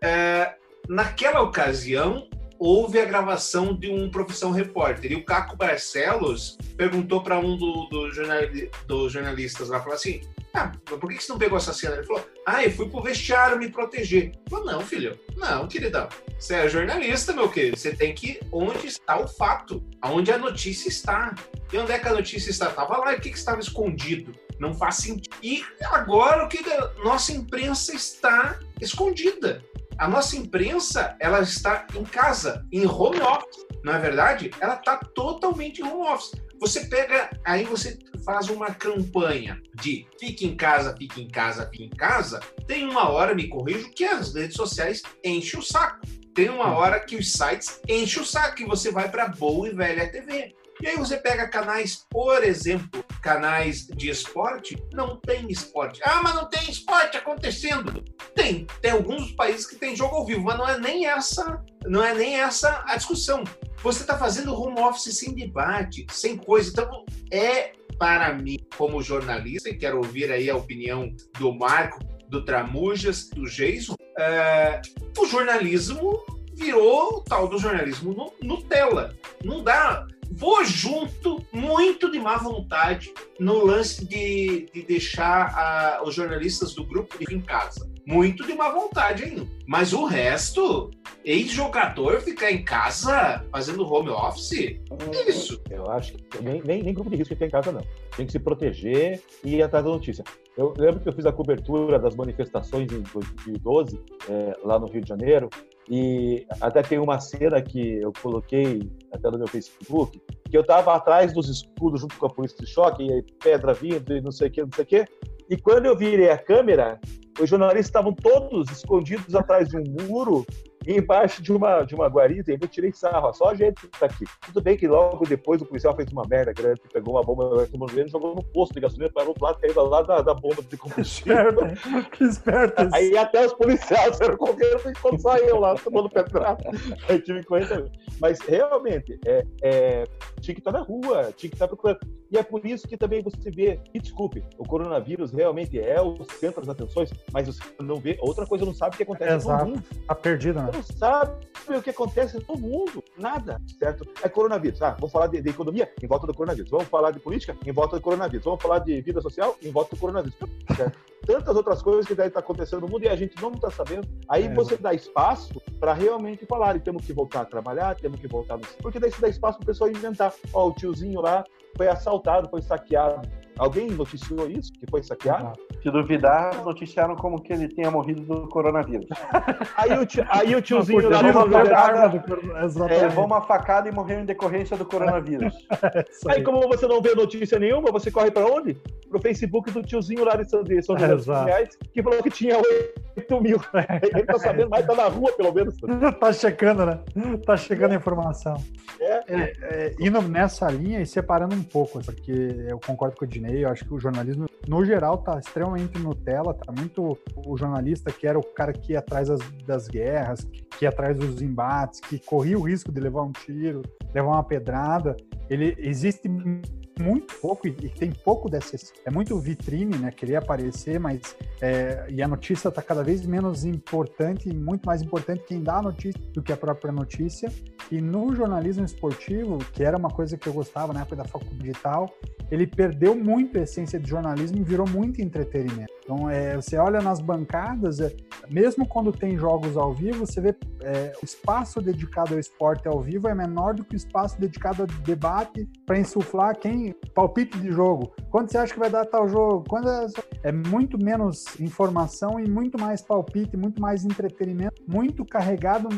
é, naquela ocasião, houve a gravação de um Profissão Repórter. E o Caco Barcelos perguntou para um dos do jornal, do jornalistas lá, falou assim, ah, por que você não pegou essa cena? Ele falou, ah, eu fui pro vestiário me proteger. Falou, não, filho, não, queridão. Você é jornalista, meu querido. Você tem que ir onde está o fato, aonde a notícia está. E onde é que a notícia está? Estava lá, e o que, que estava escondido? Não faz sentido. E agora o que nossa imprensa está escondida. A nossa imprensa, ela está em casa, em home office. Não é verdade? Ela está totalmente em home office. Você pega, aí você faz uma campanha de fique em casa, fique em casa, fique em casa. Tem uma hora, me corrijo, que as redes sociais enchem o saco. Tem uma hora que os sites enchem o saco e você vai para boa e velha TV. E aí você pega canais, por exemplo, canais de esporte, não tem esporte. Ah, mas não tem esporte acontecendo. Tem, tem alguns países que tem jogo ao vivo, mas não é nem essa, não é nem essa a discussão. Você está fazendo home office sem debate, sem coisa. Então, é para mim, como jornalista, e quero ouvir aí a opinião do Marco, do Tramujas, do Jason, é, o jornalismo virou o tal do jornalismo Nutella. Não dá vou junto, muito de má vontade, no lance de, de deixar a, os jornalistas do grupo em casa. muito de má vontade ainda. Mas o resto, ex-jogador ficar em casa fazendo home office, é isso.
Eu acho que nem, nem, nem grupo de risco ficar em casa, não. Tem que se proteger e ir atrás da notícia. Eu lembro que eu fiz a cobertura das manifestações em 2012, é, lá no Rio de Janeiro, e até tem uma cena que eu coloquei até no meu Facebook, que eu estava atrás dos escudos junto com a polícia de choque, e pedra vindo e não sei o que, não sei o que. E quando eu virei a câmera, os jornalistas estavam todos escondidos atrás de um muro embaixo de uma, de uma guarita, eu tirei sarro, só a gente que tá aqui. Tudo bem que logo depois o policial fez uma merda grande, pegou uma bomba e jogou no posto de gasolina, parou do lado, caiu lá da, da bomba de combustível.
que esperto.
Aí até os policiais eram correndo quando saiu lá, tomando pedrada. Aí tive coisa. Mas realmente, é, é, tinha que estar na rua, tinha que estar procurando. E é por isso que também você vê, e desculpe, o coronavírus realmente é o centro das atenções, mas você não vê, outra coisa não sabe o que acontece
Exato. no mundo. Tá perdido, né?
Não sabe o que acontece no mundo, nada, certo? É coronavírus. Ah, vamos falar de, de, economia em volta do coronavírus. Vamos falar de política em volta do coronavírus. Vamos falar de vida social em volta do coronavírus. Certo? Tantas outras coisas que devem estar acontecendo no mundo e a gente não está sabendo. Aí é, você dá espaço para realmente falar. E temos que voltar a trabalhar, temos que voltar no... Porque daí você dá espaço para o pessoal inventar. Ó, o tiozinho lá foi assaltado, foi saqueado. Alguém noticiou isso, que foi saqueado?
Se duvidar, noticiaram como que ele tenha morrido do coronavírus.
aí, o tio, aí o tiozinho
levou uma facada, é, levou uma facada e morreu em decorrência do coronavírus.
aí. aí, como você não vê notícia nenhuma, você corre para onde? Pro Facebook do tiozinho lá de São, José Reais, que falou que tinha 8 mil. Ele tá sabendo mais, tá na rua, pelo menos.
tá checando, né? Tá chegando a informação. É. É, é, indo nessa linha e separando um pouco, porque eu concordo com o Dinei, eu acho que o jornalismo, no geral, tá extremamente Nutella, tá muito o jornalista que era o cara que ia atrás das, das guerras, que ia atrás dos embates, que corria o risco de levar um tiro, levar uma pedrada. Ele existe muito pouco e, tem pouco dessa. É muito vitrine, né? Querer aparecer, mas. É, e a notícia está cada vez menos importante e muito mais importante quem dá a notícia do que a própria notícia. E no jornalismo esportivo, que era uma coisa que eu gostava na época da faculdade digital, ele perdeu muito a essência de jornalismo e virou muito entretenimento. Então, é, você olha nas bancadas, é, mesmo quando tem jogos ao vivo, você vê é, o espaço dedicado ao esporte ao vivo é menor do que o espaço dedicado ao debate para insuflar quem palpite de jogo. Quando você acha que vai dar tal jogo? Quando é, é muito menos informação e muito mais palpite, muito mais entretenimento, muito carregado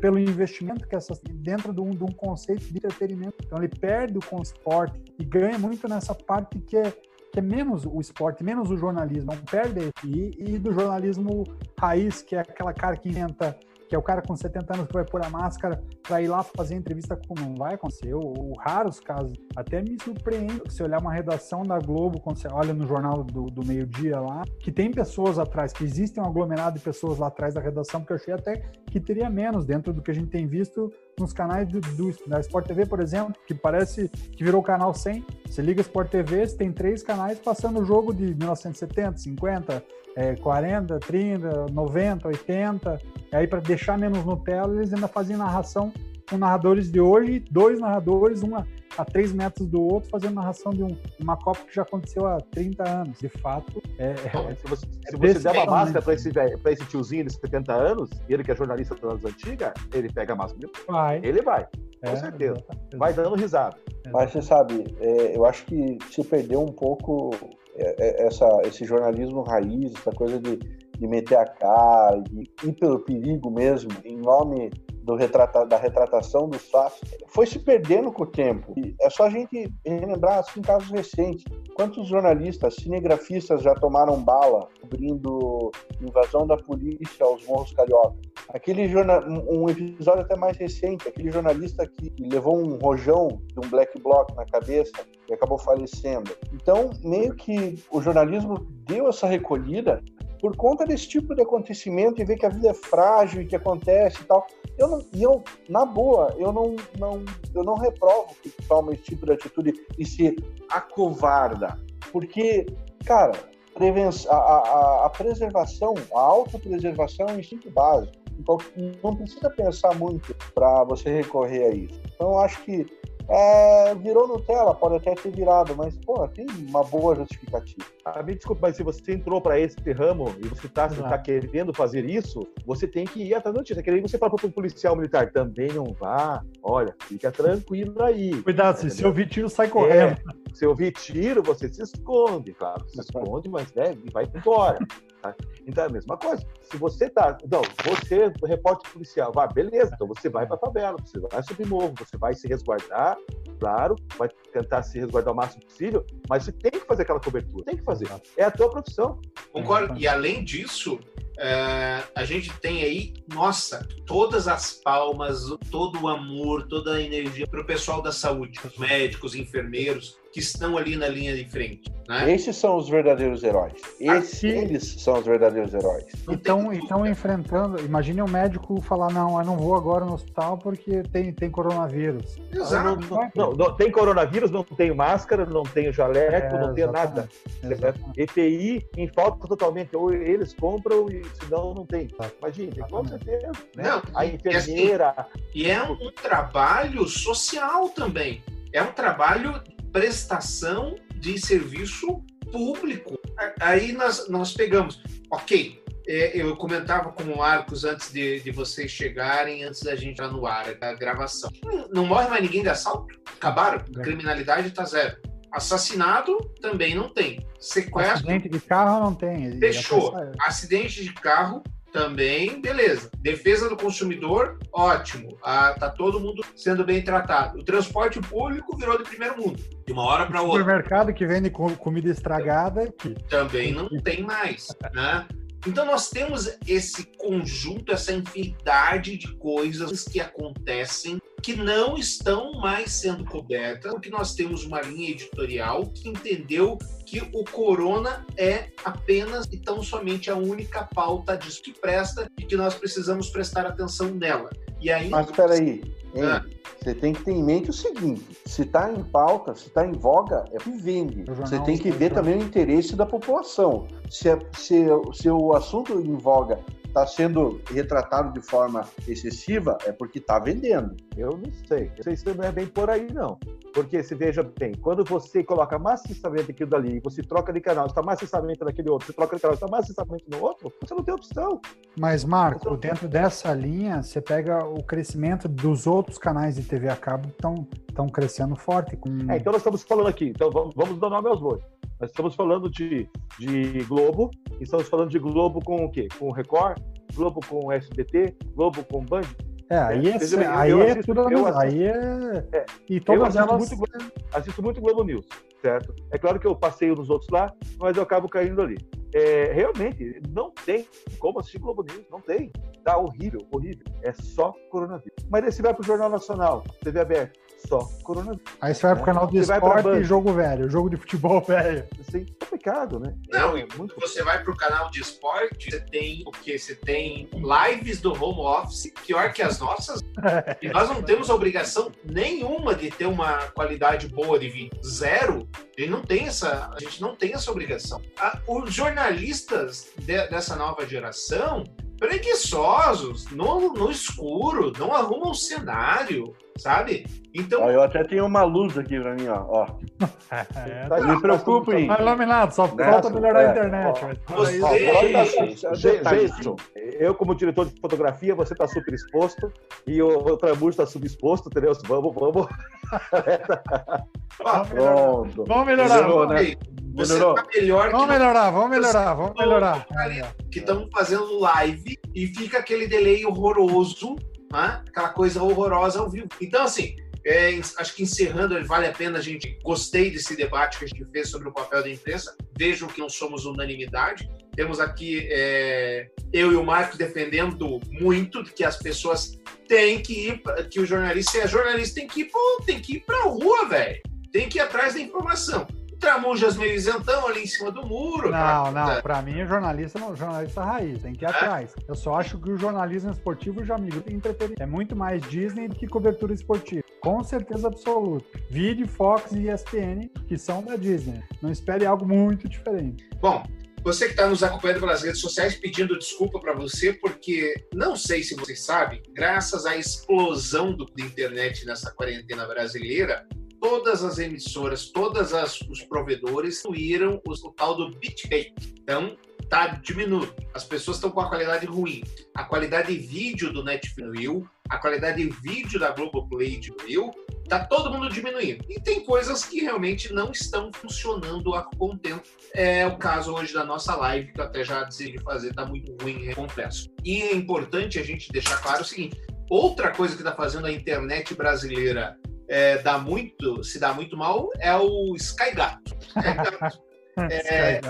pelo investimento que essas dentro de um, de um conceito de entretenimento. Então ele perde o esporte e ganha muito nessa parte que é que é menos o esporte, menos o jornalismo, não perde e, e do jornalismo raiz, que é aquela cara que inventa que é o cara com 70 anos que vai pôr a máscara para ir lá fazer entrevista com não vai acontecer, ou, raros casos. Até me surpreende se olhar uma redação da Globo, quando você olha no jornal do, do meio-dia lá, que tem pessoas atrás, que existem um aglomerado de pessoas lá atrás da redação, porque eu achei até que teria menos dentro do que a gente tem visto nos canais do, do, da Sport TV, por exemplo, que parece que virou o canal 100. Você liga Sport TV, você tem três canais passando o jogo de 1970, 50, é, 40, 30, 90, 80. E aí, para deixar menos Nutella, eles ainda faziam narração com narradores de hoje, dois narradores, um a, a três metros do outro, fazendo narração de um, uma Copa que já aconteceu há 30 anos. De fato, é. é
se você, é se você der uma máscara para esse, esse tiozinho de 70 anos, e ele que é jornalista das antigas, ele pega a máscara.
Vai.
Ele vai. Com é, certeza. Exatamente. Vai dando risada.
Mas você sabe, é, eu acho que se perdeu um pouco é, é, essa, esse jornalismo raiz, essa coisa de, de meter a cara, de ir pelo perigo mesmo, em nome do retrata, da retratação dos fatos, foi se perdendo com o tempo. E é só a gente relembrar assim, casos recentes. Quantos jornalistas, cinegrafistas já tomaram bala cobrindo invasão da polícia aos Morros Carioca? Aquele jornal, um episódio até mais recente, aquele jornalista que levou um rojão de um black bloc na cabeça e acabou falecendo. Então, meio que o jornalismo deu essa recolhida por conta desse tipo de acontecimento e ver que a vida é frágil e que acontece e tal. Eu não, eu, na boa, eu não, não, eu não reprovo que toma esse tipo de atitude e se acovarda. Porque, cara, a, a, a preservação, a autopreservação é um instinto básico. Então, não precisa pensar muito para você recorrer a isso. Então, eu acho que É, virou Nutella, pode até ter virado, mas, pô, tem uma boa justificativa.
Ah, me desculpa, mas se você entrou para esse ramo e você está tá querendo fazer isso, você tem que ir atrás da notícia. Querendo você fala para um policial militar, também não vá. Olha, fica tranquilo aí.
Cuidado, se, se ouvir tiro, sai correndo.
É, se ouvir tiro, você se esconde, claro. Se esconde, mas né, vai embora. Tá? Então é a mesma coisa. Se você tá. Não, você, repórter policial, vai, beleza, então você vai para a favela, você vai subir morro, você vai se resguardar, claro, vai tentar se resguardar o máximo possível, mas você tem que fazer aquela cobertura, tem que fazer. É a tua profissão.
Concordo. E além disso, é, a gente tem aí, nossa, todas as palmas, todo o amor, toda a energia para o pessoal da saúde, os médicos, enfermeiros, que estão ali na linha de frente. Né?
Esses são os verdadeiros heróis. Esses, Aqui... Eles são os verdadeiros heróis.
Então, então enfrentando. Imagine um médico falar: não, eu não vou agora no hospital porque tem, tem coronavírus.
Exato. Não, não, não, tem coronavírus, não tenho máscara, não tenho jaleco, é, não tenho nada. Exatamente. EPI em falta totalmente. Ou eles compram e senão não tem. Imagina, com certeza. Né? Não, a enfermeira.
E, assim, é um trabalho social também. É um trabalho prestação de serviço público. Aí nós, nós pegamos, ok, é, eu comentava com o Marcos antes de, de vocês chegarem, antes da gente entrar no ar, da gravação. Não, não morre mais ninguém de assalto? Acabaram? É. Criminalidade está zero. Assassinato também não tem. Sequestro.
Acidente de carro não tem.
Fechou. Acidente de carro também, beleza. Defesa do consumidor, ótimo. Ah, tá todo mundo sendo bem tratado. O transporte público virou de primeiro mundo, de uma hora para outra. O
supermercado que vende comida estragada
que... também não tem mais, né? Então nós temos esse conjunto, essa infinidade de coisas que acontecem que não estão mais sendo cobertas, porque nós temos uma linha editorial que entendeu que o corona é apenas e tão somente a única pauta disso que presta e que nós precisamos prestar atenção nela. E aí,
Mas espera aí, ah. você tem que ter em mente o seguinte: se está em pauta, se está em voga, é o que vende. Você tem que ver também o interesse da população. Se, é, se, se o assunto em voga está sendo retratado de forma excessiva, é porque está vendendo.
Eu não sei. Eu sei se não é bem por aí, não. Porque se veja bem, quando você coloca maciçamente aquilo dali, você troca de canal, está maciçamente naquele outro, você troca de canal, está maciçamente no outro, você não tem opção.
Mas, Marco, então, dentro dessa linha, você pega o crescimento dos outros canais de TV a cabo estão estão crescendo forte. Com...
É, então nós estamos falando aqui, então vamos, vamos dar nome aos bois. Nós estamos falando de, de Globo, estamos falando de Globo com o quê? Com o Record, Globo com o SBT, Globo com Band.
É, aí é, é, aí é assisto, tudo, aí é... é...
E todas eu assisto, elas... muito, assisto muito Globo News, certo? É claro que eu passeio nos outros lá, mas eu acabo caindo ali. É, realmente, não tem como assistir Globo News, não tem. Tá horrível, horrível. É só coronavírus. Mas aí você vai pro Jornal Nacional, TV aberta, só coronavírus.
Aí você vai pro canal de você esporte e jogo velho, jogo de futebol velho.
Assim, complicado, né?
Não, é muito você vai pro canal de esporte, você tem o que? Você tem lives do home office, pior que as nossas. e nós não temos obrigação nenhuma de ter uma qualidade boa de vídeo. Zero. A gente não tem essa, a gente não tem essa obrigação. os jornalistas de, dessa nova geração preguiçosos, no, no escuro, não arrumam cenário, sabe?
Então. Ó, eu até tenho uma luz aqui pra mim, ó. ó. É, não me preocupem.
Tá iluminado, só falta melhorar é, a internet. Ó,
você... eu, como diretor de fotografia, você tá super exposto e o, o Tramujo tá subexposto, entendeu? Vamos, vamos.
Pronto. Vamos melhorar. Melhorou, né?
Você tá melhor
vamos melhorar, vamos melhorar, vamos melhorar.
Que estão fazendo live e fica aquele delay horroroso, né? aquela coisa horrorosa ao vivo. Então, assim, é, acho que encerrando, vale a pena a gente. Gostei desse debate que a gente fez sobre o papel da imprensa. Vejo que não somos unanimidade. Temos aqui é, eu e o Marcos defendendo muito que as pessoas têm que ir, que o jornalista, se é jornalista, tem que ir, pô, tem que ir pra rua, velho. Tem que ir atrás da informação. Tramujas meio isentão ali em cima do muro.
Não, não. Para mim, o jornalista não, jornalista raiz, tem que ir é? atrás. Eu só acho que o jornalismo esportivo já migrou em entretenimento. É muito mais Disney do que cobertura esportiva. Com certeza absoluta. Vide Fox e ESPN, que são da Disney. Não espere algo muito diferente.
Bom, Você que está nos acompanhando pelas redes sociais, pedindo desculpa para você, porque não sei se vocês sabem, graças à explosão do, da internet nessa quarentena brasileira, todas as emissoras, todos os provedores incluíram o, o tal do bitrate. Então, está diminuindo. As pessoas estão com a qualidade ruim. A qualidade de vídeo do Netflix diminuiu, a qualidade de vídeo da Globoplay diminuiu, tá todo mundo diminuindo. E tem coisas que realmente não estão funcionando a contento. É o caso hoje da nossa live, que eu até já decidi fazer, tá muito ruim e complexo. E é importante a gente deixar claro o seguinte: outra coisa que está fazendo a internet brasileira é, dá muito, se dá muito mal é o Sky Gato. É,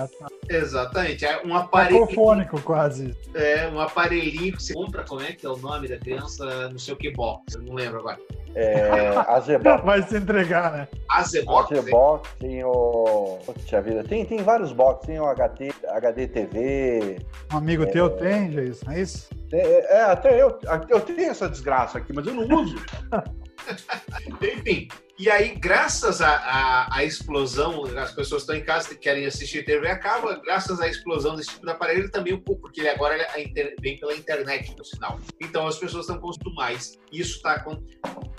exatamente, é um aparelho.
Cacofônico, quase.
É, um aparelhinho que você compra, como é que é o nome da criança? Não sei o que box, eu não lembro agora.
É, Azebox.
Vai se entregar, né?
Azebox?
Azebox, tem o. Poxa vida, tem, tem vários boxes, tem o HD, HD TV.
Um amigo é... teu tem, Jason, é isso?
É, é, até eu, eu tenho essa desgraça aqui, mas eu não uso.
Enfim, e aí, graças à explosão, as pessoas estão em casa e querem assistir TV a cabo, graças à explosão desse tipo de aparelho, também pouco, porque ele agora ele vem pela internet, no sinal. Então, as pessoas estão consumindo mais. Isso está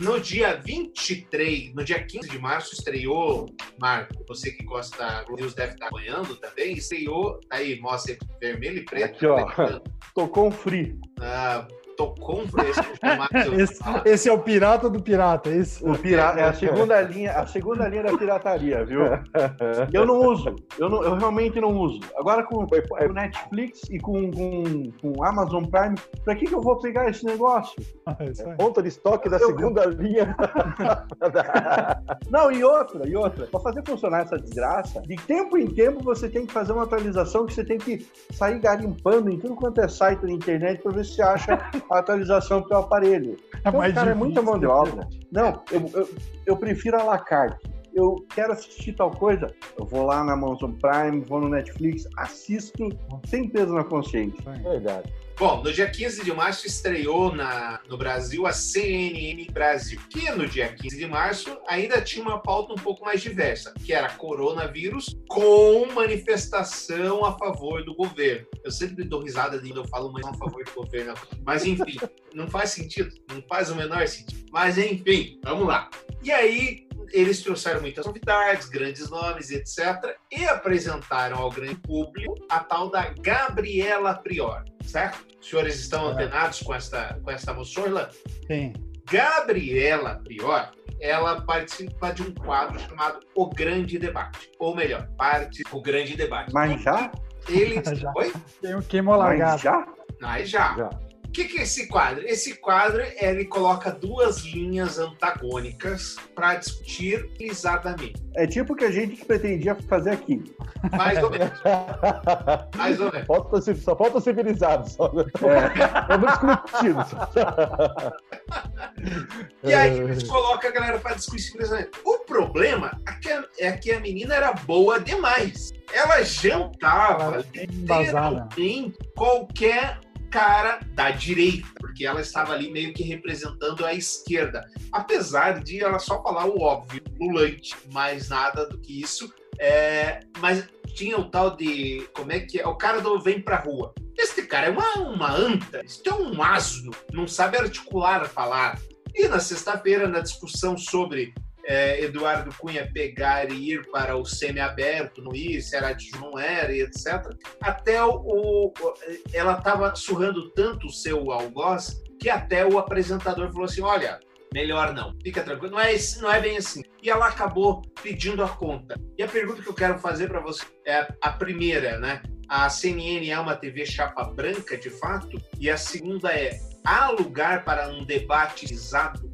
No dia 23, no dia 15 de março, estreou, Marco, você que gosta da News deve estar acompanhando também, estreou, tá aí, mostra vermelho e preto.
Aqui, ó, tocou um free.
Ah, um preço.
esse, esse, é o pirata do pirata, é isso?
O pirata é a segunda linha, a segunda linha da pirataria, viu? Eu não uso, eu, não, eu realmente não uso. Agora com o Netflix e com, com, com Amazon Prime, para que, que eu vou pegar esse negócio?
É ponta de estoque da eu, segunda eu... linha.
não, e outra, e outra. Para fazer funcionar essa desgraça, de tempo em tempo você tem que fazer uma atualização que você tem que sair garimpando em tudo quanto é site na internet para ver se acha a atualização do teu aparelho. É então, cara, é muita mão de obra. Não, eu, eu, eu prefiro a la carte eu quero assistir tal coisa, eu vou lá na Amazon Prime, vou no Netflix, assisto sem peso na consciência.
É verdade.
Bom, no dia 15 de março estreou na, no Brasil a CNN Brasil, que no dia 15 de março ainda tinha uma pauta um pouco mais diversa, que era coronavírus com manifestação a favor do governo. Eu sempre dou risada de eu falo mais a favor do governo, mas enfim, não faz sentido, não faz o menor sentido. Mas enfim, vamos lá. E aí eles trouxeram muitas novidades, grandes nomes, etc. E apresentaram ao grande público a tal da Gabriela Prior, certo? Os senhores estão é. antenados com esta, com esta moçorla?
Sim.
Gabriela Prior, ela participa de um quadro chamado O Grande Debate. Ou melhor, parte do Grande Debate.
Mas já?
Eles. já. Oi?
Tem um queima largado.
Mas já?
Mas já. já que, que é esse quadro? Esse quadro ele coloca duas linhas antagônicas para discutir exatamente.
É tipo o que a gente pretendia fazer aqui.
Mais ou menos. Mais ou menos.
Falta, só falta civilizado. Só. É. Vamos discutir.
e aí eles colocam a galera para discutir simplesmente. O problema é que, a, é que a menina era boa demais. Ela jantava literalmente qualquer cara da direita, porque ela estava ali meio que representando a esquerda. Apesar de ela só falar o óbvio, lulante, mais nada do que isso. É, mas tinha o tal de. Como é que é? O cara do Vem Pra Rua. Este cara é uma, uma anta, este é um asno, não sabe articular a palavra. E na sexta-feira, na discussão sobre é, Eduardo Cunha pegar e ir para o semi-aberto, não ir, se era não era, e etc. Até o, o ela estava surrando tanto o seu algoz que até o apresentador falou assim: olha, melhor não, fica tranquilo, não é, não é bem assim. E ela acabou pedindo a conta. E a pergunta que eu quero fazer para você é a primeira, né? A CNN é uma TV chapa branca, de fato, e a segunda é: há lugar para um debate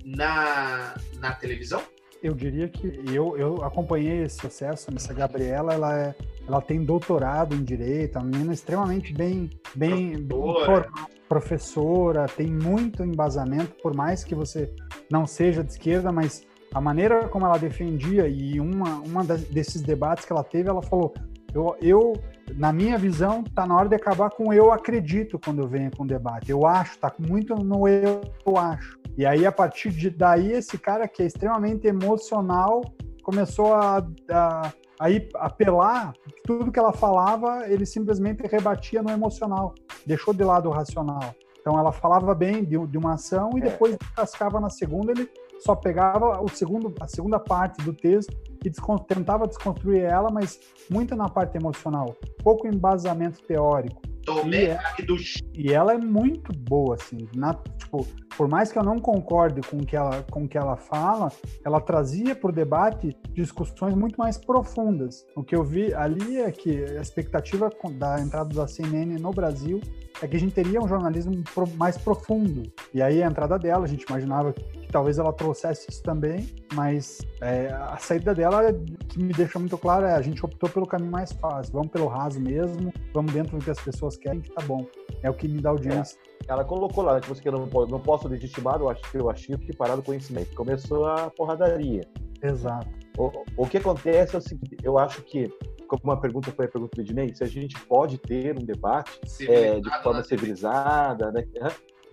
na, na televisão?
Eu diria que eu, eu acompanhei esse processo. Essa Gabriela, ela, é, ela tem doutorado em direito, é uma menina extremamente bem, bem, professora. bem professora, tem muito embasamento, por mais que você não seja de esquerda, mas a maneira como ela defendia e uma, uma desses debates que ela teve, ela falou: eu, eu na minha visão, está na hora de acabar com eu acredito quando eu venho com debate. Eu acho, está muito no eu, eu acho. E aí, a partir de daí, esse cara que é extremamente emocional, começou a, a, a ir apelar, tudo que ela falava, ele simplesmente rebatia no emocional, deixou de lado o racional. Então ela falava bem de, de uma ação e é. depois cascava na segunda, ele só pegava o segundo, a segunda parte do texto e descon tentava desconstruir ela, mas muito na parte emocional, pouco embasamento teórico.
Tomei
e, do... e ela é muito boa, assim. Na, tipo, por mais que eu não concorde com o que ela, com o que ela fala, ela trazia para o debate discussões muito mais profundas. O que eu vi ali é que a expectativa da entrada da CNN no Brasil é que a gente teria um jornalismo mais profundo. E aí a entrada dela, a gente imaginava que talvez ela trouxesse isso também, mas é, a saída dela, que me deixa muito claro, é a gente optou pelo caminho mais fácil. Vamos pelo raso mesmo, vamos dentro do que as pessoas querem, que tá bom. É o que me dá audiência.
É. Ela colocou lá, que você não, não posso legitimar eu acho que eu achei que parar o conhecimento. Começou a porradaria.
Exato.
O, o que acontece é o seguinte, eu acho que como uma pergunta foi a pergunta do Ednei, se a gente pode ter um debate é, de forma né? civilizada, né?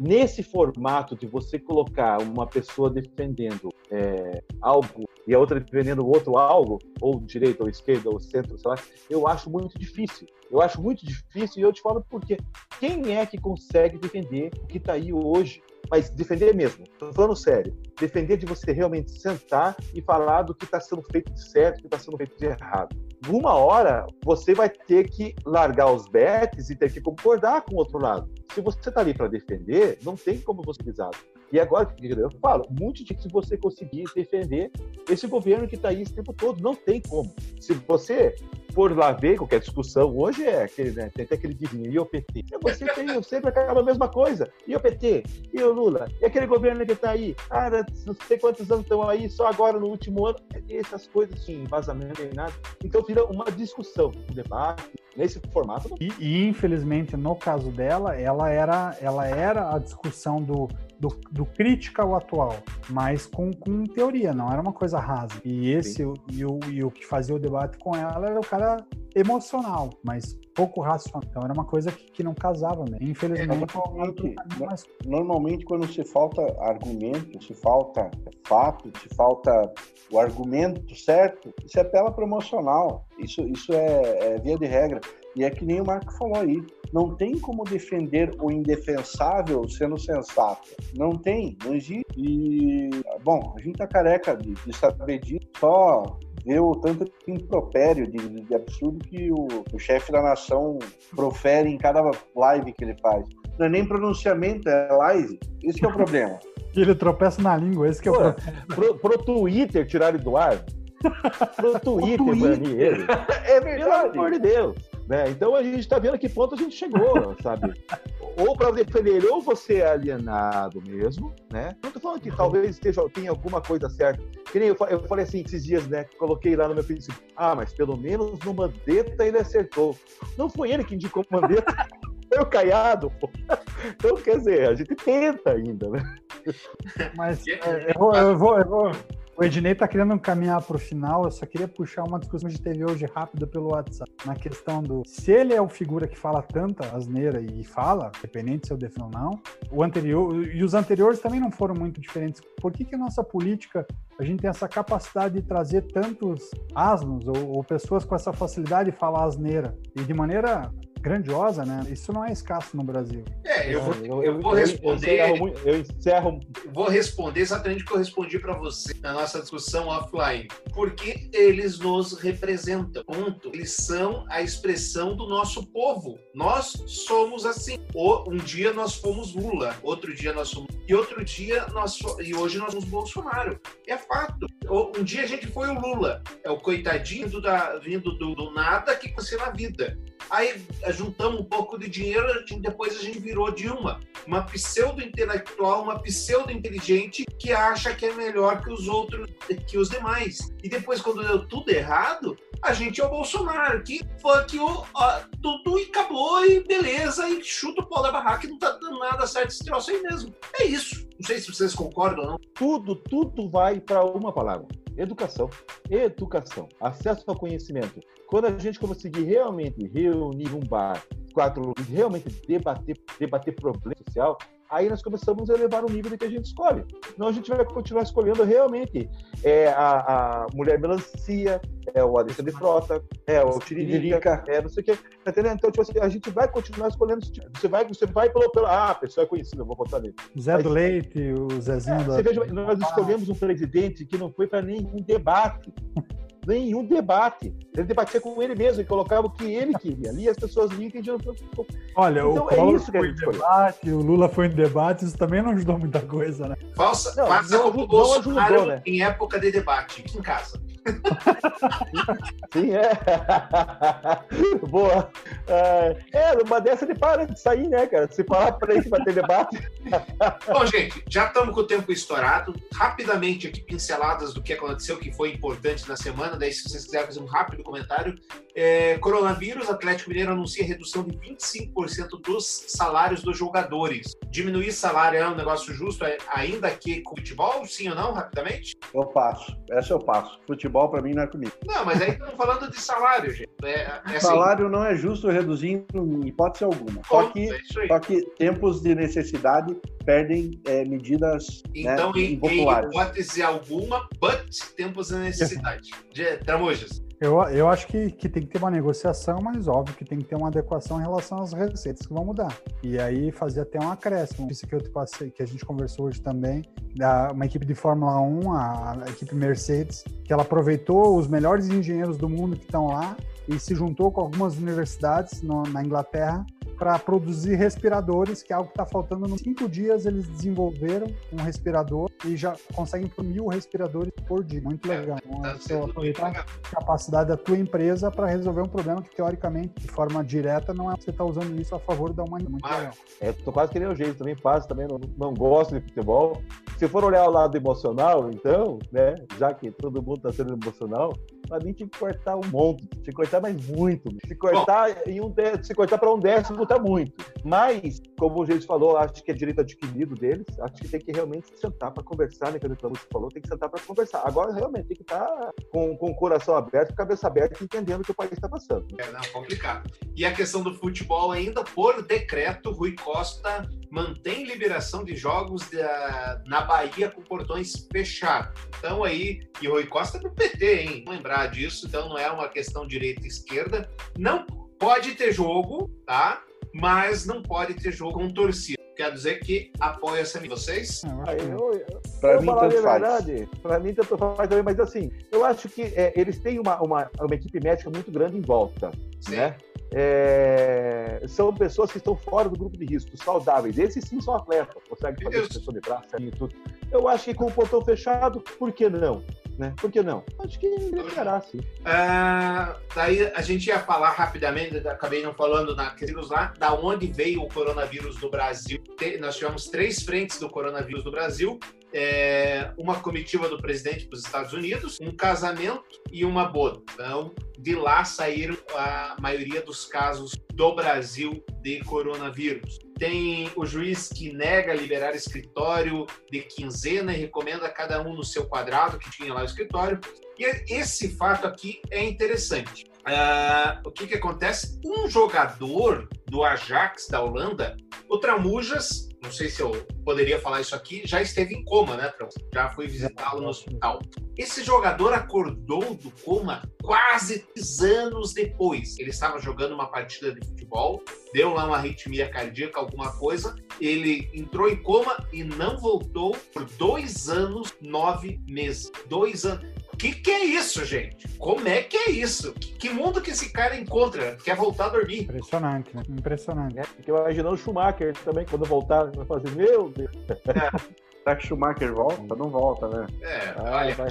Nesse formato de você colocar uma pessoa defendendo é, algo e a outra defendendo outro algo, ou direita, ou esquerda, ou centro, sei lá, eu acho muito difícil. Eu acho muito difícil e eu te falo por quê. Quem é que consegue defender o que está aí hoje? Mas defender mesmo, estou falando sério. Defender de você realmente sentar e falar do que está sendo feito de certo, do que está sendo feito de errado uma hora você vai ter que largar os bets e ter que concordar com o outro lado. Se você está ali para defender, não tem como você pisar. E agora, eu falo, muito difícil você conseguir defender esse governo que está aí esse tempo todo. Não tem como. Se você for lá ver qualquer discussão, hoje é aquele, né, tem até aquele divinho, e o PT? E você tem, sempre acaba a mesma coisa. E o PT? E o Lula? E aquele governo que está aí? Ah, não sei quantos anos estão aí, só agora no último ano. Essas coisas, assim, vazamento e nada. Então vira uma discussão, um debate, nesse formato.
E, e, infelizmente, no caso dela, ela era, ela era a discussão do do, do crítica ao atual, mas com, com teoria, não era uma coisa rasa. E esse e o, e o que fazia o debate com ela era o cara emocional, mas pouco racional. Então era uma coisa que, que não casava, né? Infelizmente. É,
normalmente, mais... normalmente, quando se falta argumento, se falta fato, se falta o argumento certo, se apela para emocional. Isso, isso é, é via de regra. E é que nem o Marco falou aí. Não tem como defender o indefensável sendo sensato. Não tem, não existe. E, bom, a gente tá careca de, de saber disso. Só ver o tanto de impropério, de, de absurdo que o, o chefe da nação profere em cada live que ele faz. Não é nem pronunciamento, é live. Esse é o problema.
ele tropeça na língua, esse que é o problema.
Pro, pro Twitter tirar ele do ar? Pro Twitter, banir ele? É verdade. Pelo amor de Deus. Né? Então a gente está vendo a que ponto a gente chegou, sabe? Ou para defender ele, ou você é alienado mesmo, né? Não tô falando que talvez esteja, tenha alguma coisa certa. Que nem eu, eu falei assim esses dias, né? Coloquei lá no meu Facebook. Ah, mas pelo menos no Mandetta ele acertou. Não foi ele que indicou o Mandetta. Foi o Caiado, pô. Então, quer dizer, a gente tenta ainda, né?
Mas é, eu, vou, eu, vou, eu, vou, o Ednei está querendo caminhar para o final, eu só queria puxar uma discussão que teve hoje rápida pelo WhatsApp, na questão do se ele é o figura que fala tanta asneira e fala, dependente se eu defino ou não, o anterior e os anteriores também não foram muito diferentes. Por que, que a nossa política a gente tem essa capacidade de trazer tantos asnos ou, ou pessoas com essa facilidade de falar asneira e de maneira grandiosa, né? Isso não é escasso no Brasil.
É, eu vou, eu, eu vou responder. Eu encerro, eu encerro. Vou responder exatamente o que eu respondi para você na nossa discussão offline. Porque eles nos representam. Ponto. Eles são a expressão do nosso povo. Nós somos assim. Um dia nós fomos Lula, outro dia nós somos. E outro dia nós. E hoje nós somos Bolsonaro. É fato. Um dia a gente foi o Lula. É o coitadinho do, da, vindo do, do nada que aconteceu na vida. Aí juntamos um pouco de dinheiro, depois a gente virou Dilma, uma pseudo-intelectual, uma pseudo-inteligente que acha que é melhor que os outros, que os demais. E depois, quando deu tudo errado, a gente é o Bolsonaro, que que ó, tudo e acabou e beleza, e chuta o pau da barraca e não tá dando nada certo esse troço aí mesmo. É isso. Não sei se vocês concordam ou não.
Tudo, tudo vai para uma palavra. Educação. Educação. Acesso ao conhecimento. Quando a gente conseguir realmente reunir um bar, quatro, realmente debater, debater problema social, aí nós começamos a elevar o nível que a gente escolhe. Então a gente vai continuar escolhendo realmente é a, a mulher melancia, é o Alexandre Frota, é o Tiririca, é não sei o que. Tá entendendo? Então, tipo assim, a gente vai continuar escolhendo esse tipo. Você vai, você vai pelo, pelo. Ah, a pessoa é conhecida, vou botar nele.
Zé Mas, do Leite, o Zezinho é,
da... Você veja, nós escolhemos um presidente que não foi para nenhum debate nenhum debate. Ele debatia com ele mesmo e colocava o que ele queria. Ali as pessoas não entendiam.
Olha, então, o é isso que foi em debate, o Lula foi em debate, isso também não ajudou muita coisa, né?
Falsa, não, faça como o Bolsonaro ajudou, né? em época de debate, aqui em casa.
Sim, é. Boa. É, uma dessa ele para de sair, né, cara? Se falar para ele que vai ter debate.
Bom, gente, já estamos com o tempo estourado. Rapidamente aqui, pinceladas do que aconteceu, que foi importante na semana. Daí, se vocês quiserem fazer um rápido comentário. É, coronavírus, Atlético Mineiro anuncia redução de 25% dos salários dos jogadores. Diminuir salário é um negócio justo, é, ainda que com futebol, sim ou não, rapidamente?
Eu passo. Essa eu passo. Futebol, para mim, não é comigo.
Não, mas aí estamos falando de salário, gente. É, é
assim. Salário não é justo reduzir em hipótese alguma. Só que, é só que tempos de necessidade perdem é, medidas
né, então, né, em, em hipótese alguma, but tempos de necessidade. Tramujas.
Eu, eu acho que, que tem que ter uma negociação, mas óbvio que tem que ter uma adequação em relação às receitas que vão mudar. E aí fazer até um acréscimo. Isso que eu te passei, que a gente conversou hoje também, da, uma equipe de Fórmula 1, a, a equipe Mercedes, que ela aproveitou os melhores engenheiros do mundo que estão lá e se juntou com algumas universidades no, na Inglaterra para produzir respiradores, que é algo que está faltando. Em cinco dias eles desenvolveram um respirador e já conseguem por mil respiradores por dia. Muito é, legal. Então, tá você aproveitar a capacidade da tua empresa para resolver um problema que, teoricamente, de forma direta, não é você está usando isso a favor da humanidade. Muito legal.
É, tô quase que nem o jeito, também faço, também não, não gosto de futebol. Se for olhar o lado emocional, então, né, já que todo mundo está sendo emocional, para mim tinha que cortar um monte, tinha que cortar mais muito. Se cortar Bom. em um se cortar para um décimo tá muito. Mas, como o Jesus falou, acho que é direito adquirido deles. Acho que tem que realmente sentar para conversar, né? Que o Tramujo falou, tem que sentar para conversar. Agora, realmente, tem que estar tá com, com o coração aberto, cabeça aberta, entendendo o que o país está passando.
É, não, complicado. E a questão do futebol ainda, por decreto, Rui Costa mantém liberação de jogos da, na Bahia com portões fechados. Então aí, e Rui Costa é do PT, hein? Lembrar disso, então não é uma questão direita e esquerda. Não pode ter jogo, tá? Mas não pode ter jogo com torcida. Quer dizer que apoia essa vocês?
Para mim, tanto faz. Para mim, tanto faz também, mas assim, eu acho que é, eles têm uma, uma, uma equipe médica muito grande em volta, Sim. né? É, são pessoas que estão fora do grupo de risco, saudáveis. Esses sim são atletas, conseguem fazer expressão de braço e tudo. Eu acho que com o portão fechado, por que não? Né? Por que não? Acho que liberará, sim.
É, daí a gente ia falar rapidamente, acabei não falando na lá, da onde veio o coronavírus no Brasil. Nós tivemos três frentes do coronavírus no Brasil é, uma comitiva do presidente para os Estados Unidos, um casamento e uma boda. Então, de lá saíram a maioria dos casos do Brasil de coronavírus. Tem o juiz que nega liberar escritório de quinzena e recomenda cada um no seu quadrado que tinha lá o escritório. E esse fato aqui é interessante. Uh, o que, que acontece? Um jogador do Ajax da Holanda, o Tramujas, não sei se eu poderia falar isso aqui, já esteve em coma, né, Tramujas? Já fui visitá-lo no hospital. Esse jogador acordou do coma quase 10 anos depois. Ele estava jogando uma partida de futebol, deu lá uma arritmia cardíaca, alguma coisa, ele entrou em coma e não voltou por dois anos, nove meses. Dois anos que que é isso, gente? Como é que é isso? Que, que, mundo que esse cara encontra? Quer voltar a dormir?
Impressionante, né? Impressionante. É,
porque imaginando o Schumacher também, quando voltar, vai fazer, meu Deus.
É. Será que Schumacher volta? Não volta, né?
É, ah, olha... Vai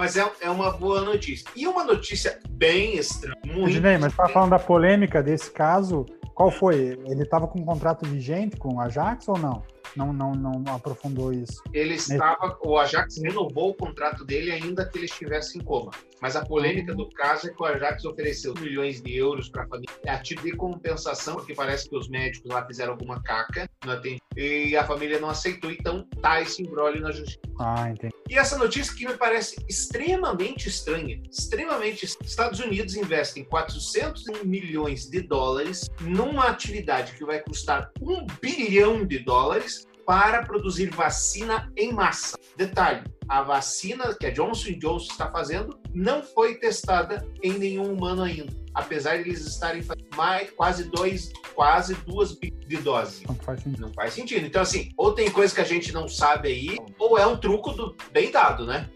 mas é, é uma boa notícia. E uma notícia bem estranha. Muito
Ednei, mas tá falando da polêmica desse caso, qual foi? Ele estava com um contrato vigente com o Ajax ou não? Não, não, não aprofundou isso.
Ele estava, o Ajax renovou o contrato dele ainda que ele estivesse em coma. Mas a polêmica do caso é que o Ajax ofereceu milhões de euros para a família a título de compensação, porque parece que os médicos lá fizeram alguma caca no atendimento, e a família não aceitou, então tá esse embrólio na justiça.
Ah, entendi.
E essa notícia que me parece extremamente estranha, extremamente. Estados Unidos investem 400 milhões de dólares numa atividade que vai custar um bilhão de dólares para produzir vacina em massa. Detalhe: a vacina que a Johnson Johnson está fazendo não foi testada em nenhum humano ainda, apesar de eles estarem fazendo mais, quase dois, quase duas de dose.
Não faz sentido.
Não faz sentido. Então, assim, ou tem coisa que a gente não sabe aí, ou é um truco do bem dado, né?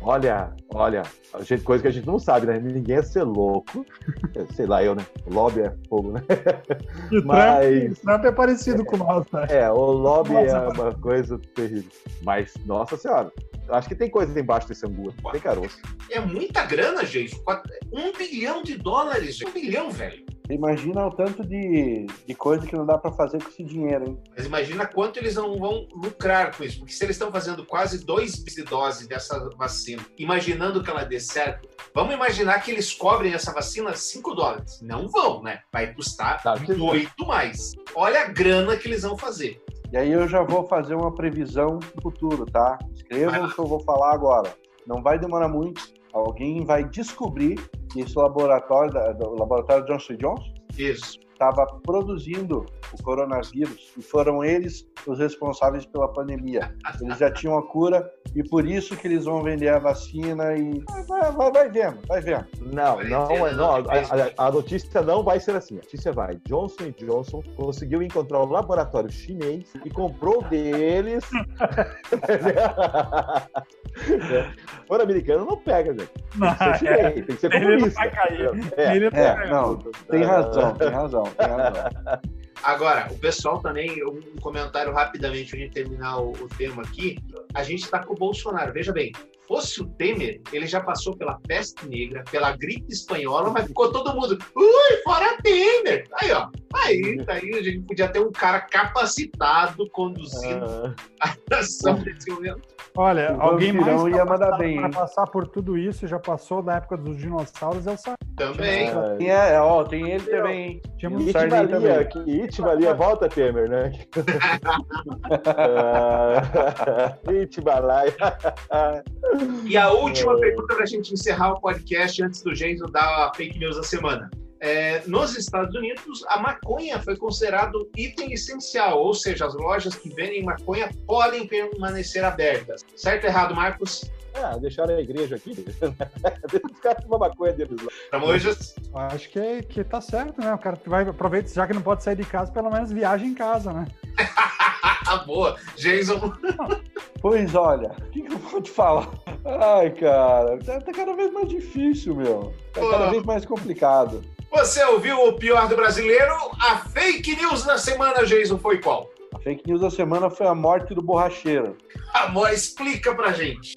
Olha, olha, a gente, coisa que a gente não sabe, né? Ninguém é ser louco. Sei lá, eu, né? O lobby é fogo, né?
E o
Mas-
Trump, é parecido com nós, né?
É, o lobby
Nossa,
é uma coisa terrível. Mas, nossa senhora, acho que tem coisa embaixo desse angu. Tem caroço.
É muita grana, gente. Um bilhão de dólares. Um bilhão, velho.
Imagina o tanto de, de coisa que não dá pra fazer com esse dinheiro, hein?
Mas imagina quanto eles não vão lucrar com isso. Porque se eles estão fazendo quase dois bis de dose dessa vacina, imaginando que ela dê certo, vamos imaginar que eles cobrem essa vacina 5 dólares. Não vão, né? Vai custar
Tá,
mais. Olha a grana que eles vão fazer.
E aí eu já vou fazer uma previsão do futuro, tá? Escrevam o que eu vou falar agora. Não vai demorar muito. Alguém vai descobrir que esse laboratório, da- do laboratório Johnson Johnson,
Isso.
Estava produzindo o coronavírus e foram eles os responsáveis pela pandemia. Eles já tinham a cura e por isso que eles vão vender a vacina e vai, vai, vai vendo, vai vendo.
Não, não, é- não, a, a- a notícia não vai ser assim. A notícia vai. Johnson Johnson conseguiu encontrar um laboratório chinês e comprou deles. For americano não pega, gente. Tem que ser chinês, tem que ser
Ele
comunista.
vai cair.
É.
Ele
É, não, tem razão, tem razão.
Agora, o pessoal também, um comentário rapidamente pra gente terminar o, o tema aqui. A gente está com o Bolsonaro. Veja bem, fosse o Temer, ele já passou pela peste negra, pela gripe espanhola, mas ficou todo mundo, ui, fora Temer! Aí, ó. Aí, daí a gente podia ter um cara capacitado conduzindo
Ah,
a nação nesse momento.
Olha,
O
alguém mais
ia mandar bem,
pra passar por tudo isso, já passou da época dos dinossauros, é o Sa-
Também.
ah,
Tem, é, ó, tem ele também, E
um
It
Sarney
valia,
também.
que It valia, volta Temer, né? Ah, It balaia.
E a última
É.
pergunta para a gente encerrar o podcast antes do Geiso dar a fake news da semana. É, nos Estados Unidos, a maconha foi considerado item essencial, ou seja, as lojas que vendem maconha podem permanecer abertas. Certo ou errado, Marcos?
Ah, deixaram a igreja aqui. Os caras tomar maconha deles lá.
Tramojas?
Acho que, que tá certo, né? O cara vai aproveita, já que não pode sair de casa, pelo menos viaja em casa, né?
Boa. Jason,
Pois olha, o que, que eu vou te falar? Ai, cara, tá, tá cada vez mais difícil, meu. Tá cada
Pô.
vez mais complicado.
você ouviu o pior do brasileiro? A fake news da semana, Jason, foi qual?
A fake news da semana foi a morte do borracheiro.
Amor, explica pra gente.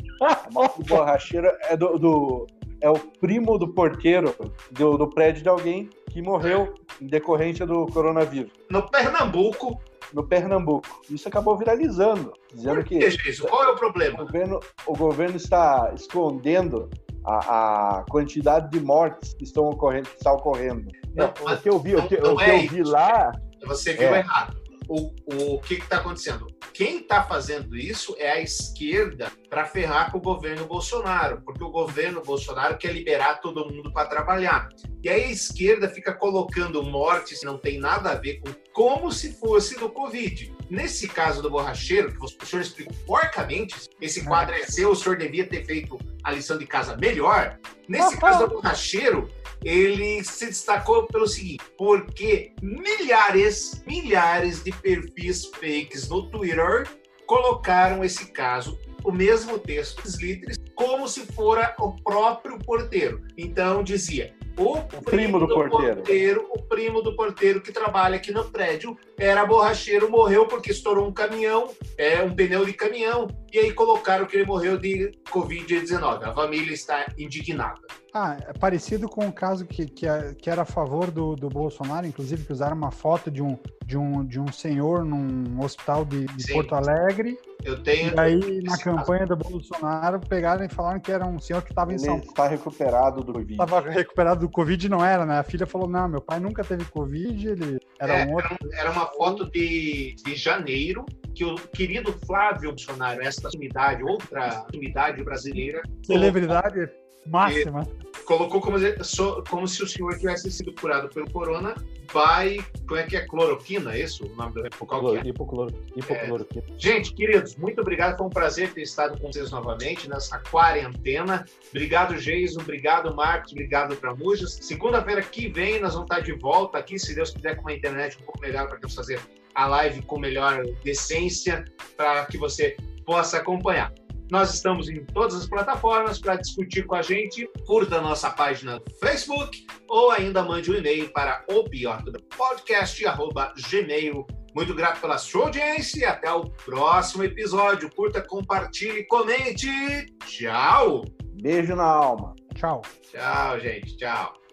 O borracheiro é do, do- é o primo do porteiro do, do prédio de alguém que morreu em decorrência do coronavírus
No Pernambuco.
no Pernambuco. Isso acabou viralizando, dizendo que
que? Qual é o
o
problema?
governo, o governo está escondendo a, a quantidade de mortes que estão ocorrendo, que está ocorrendo.
Não,
O que eu vi, o que,
Não
o que
é
eu vi
isso.
lá.
Você viu
É.
errado. O, o, que está acontecendo? Quem está fazendo isso é a esquerda para ferrar com o governo Bolsonaro, porque o governo Bolsonaro quer liberar todo mundo para trabalhar. E aí a esquerda fica colocando mortes que não tem nada a ver com como se fosse do Covid. Nesse caso do borracheiro, que o senhor explicou porcamente, esse quadro é seu, o senhor devia ter feito a lição de casa melhor. Nesse caso do borracheiro, ele se destacou pelo seguinte, porque milhares, milhares de perfis fakes no Twitter colocaram esse caso, o mesmo texto, litres, como se fora o próprio porteiro. Então dizia, o,
primo do porteiro.
o primo do porteiro que trabalha aqui no prédio era borracheiro, morreu porque estourou um caminhão, é um pneu de caminhão, e aí colocaram que ele morreu de Covid-19. A família está indignada.
Ah, é parecido com o caso que, que, que era a favor do, do Bolsonaro, inclusive, que usaram uma foto de um, de um, de um senhor num hospital de, de. Porto Alegre.
Eu tenho.
E aí, na campanha do Bolsonaro, pegaram e falaram que era um senhor que estava em São Paulo.
está recuperado do Covid.
Estava recuperado do Covid, não era, né? A filha falou: não, meu pai nunca teve Covid, ele era
É,
um outro.
Era uma foto de, de janeiro que o querido Flávio Bolsonaro, essa sumidade, outra sumidade brasileira,
Celebridade máxima.
colocou como, como se o senhor tivesse sido curado pelo corona by, como é que é, cloroquina, é isso? O nome do
qual é? Hipocloroquina.
É. Gente, queridos, muito obrigado, foi um prazer ter estado com vocês novamente nessa quarentena. Obrigado, Geison, obrigado, Marcos, obrigado, Tramujas. Segunda-feira que vem nós vamos estar de volta aqui, se Deus quiser, com uma internet um pouco melhor para fazer a live com melhor decência, para que você possa acompanhar. Nós estamos em todas as plataformas para discutir com a gente. Curta a nossa página no Facebook ou ainda mande um e-mail para o pior do podcast gmail. Muito grato pela sua audiência e até o próximo episódio. Curta, compartilhe, comente. Tchau.
Beijo na alma.
Tchau.
Tchau, gente. Tchau.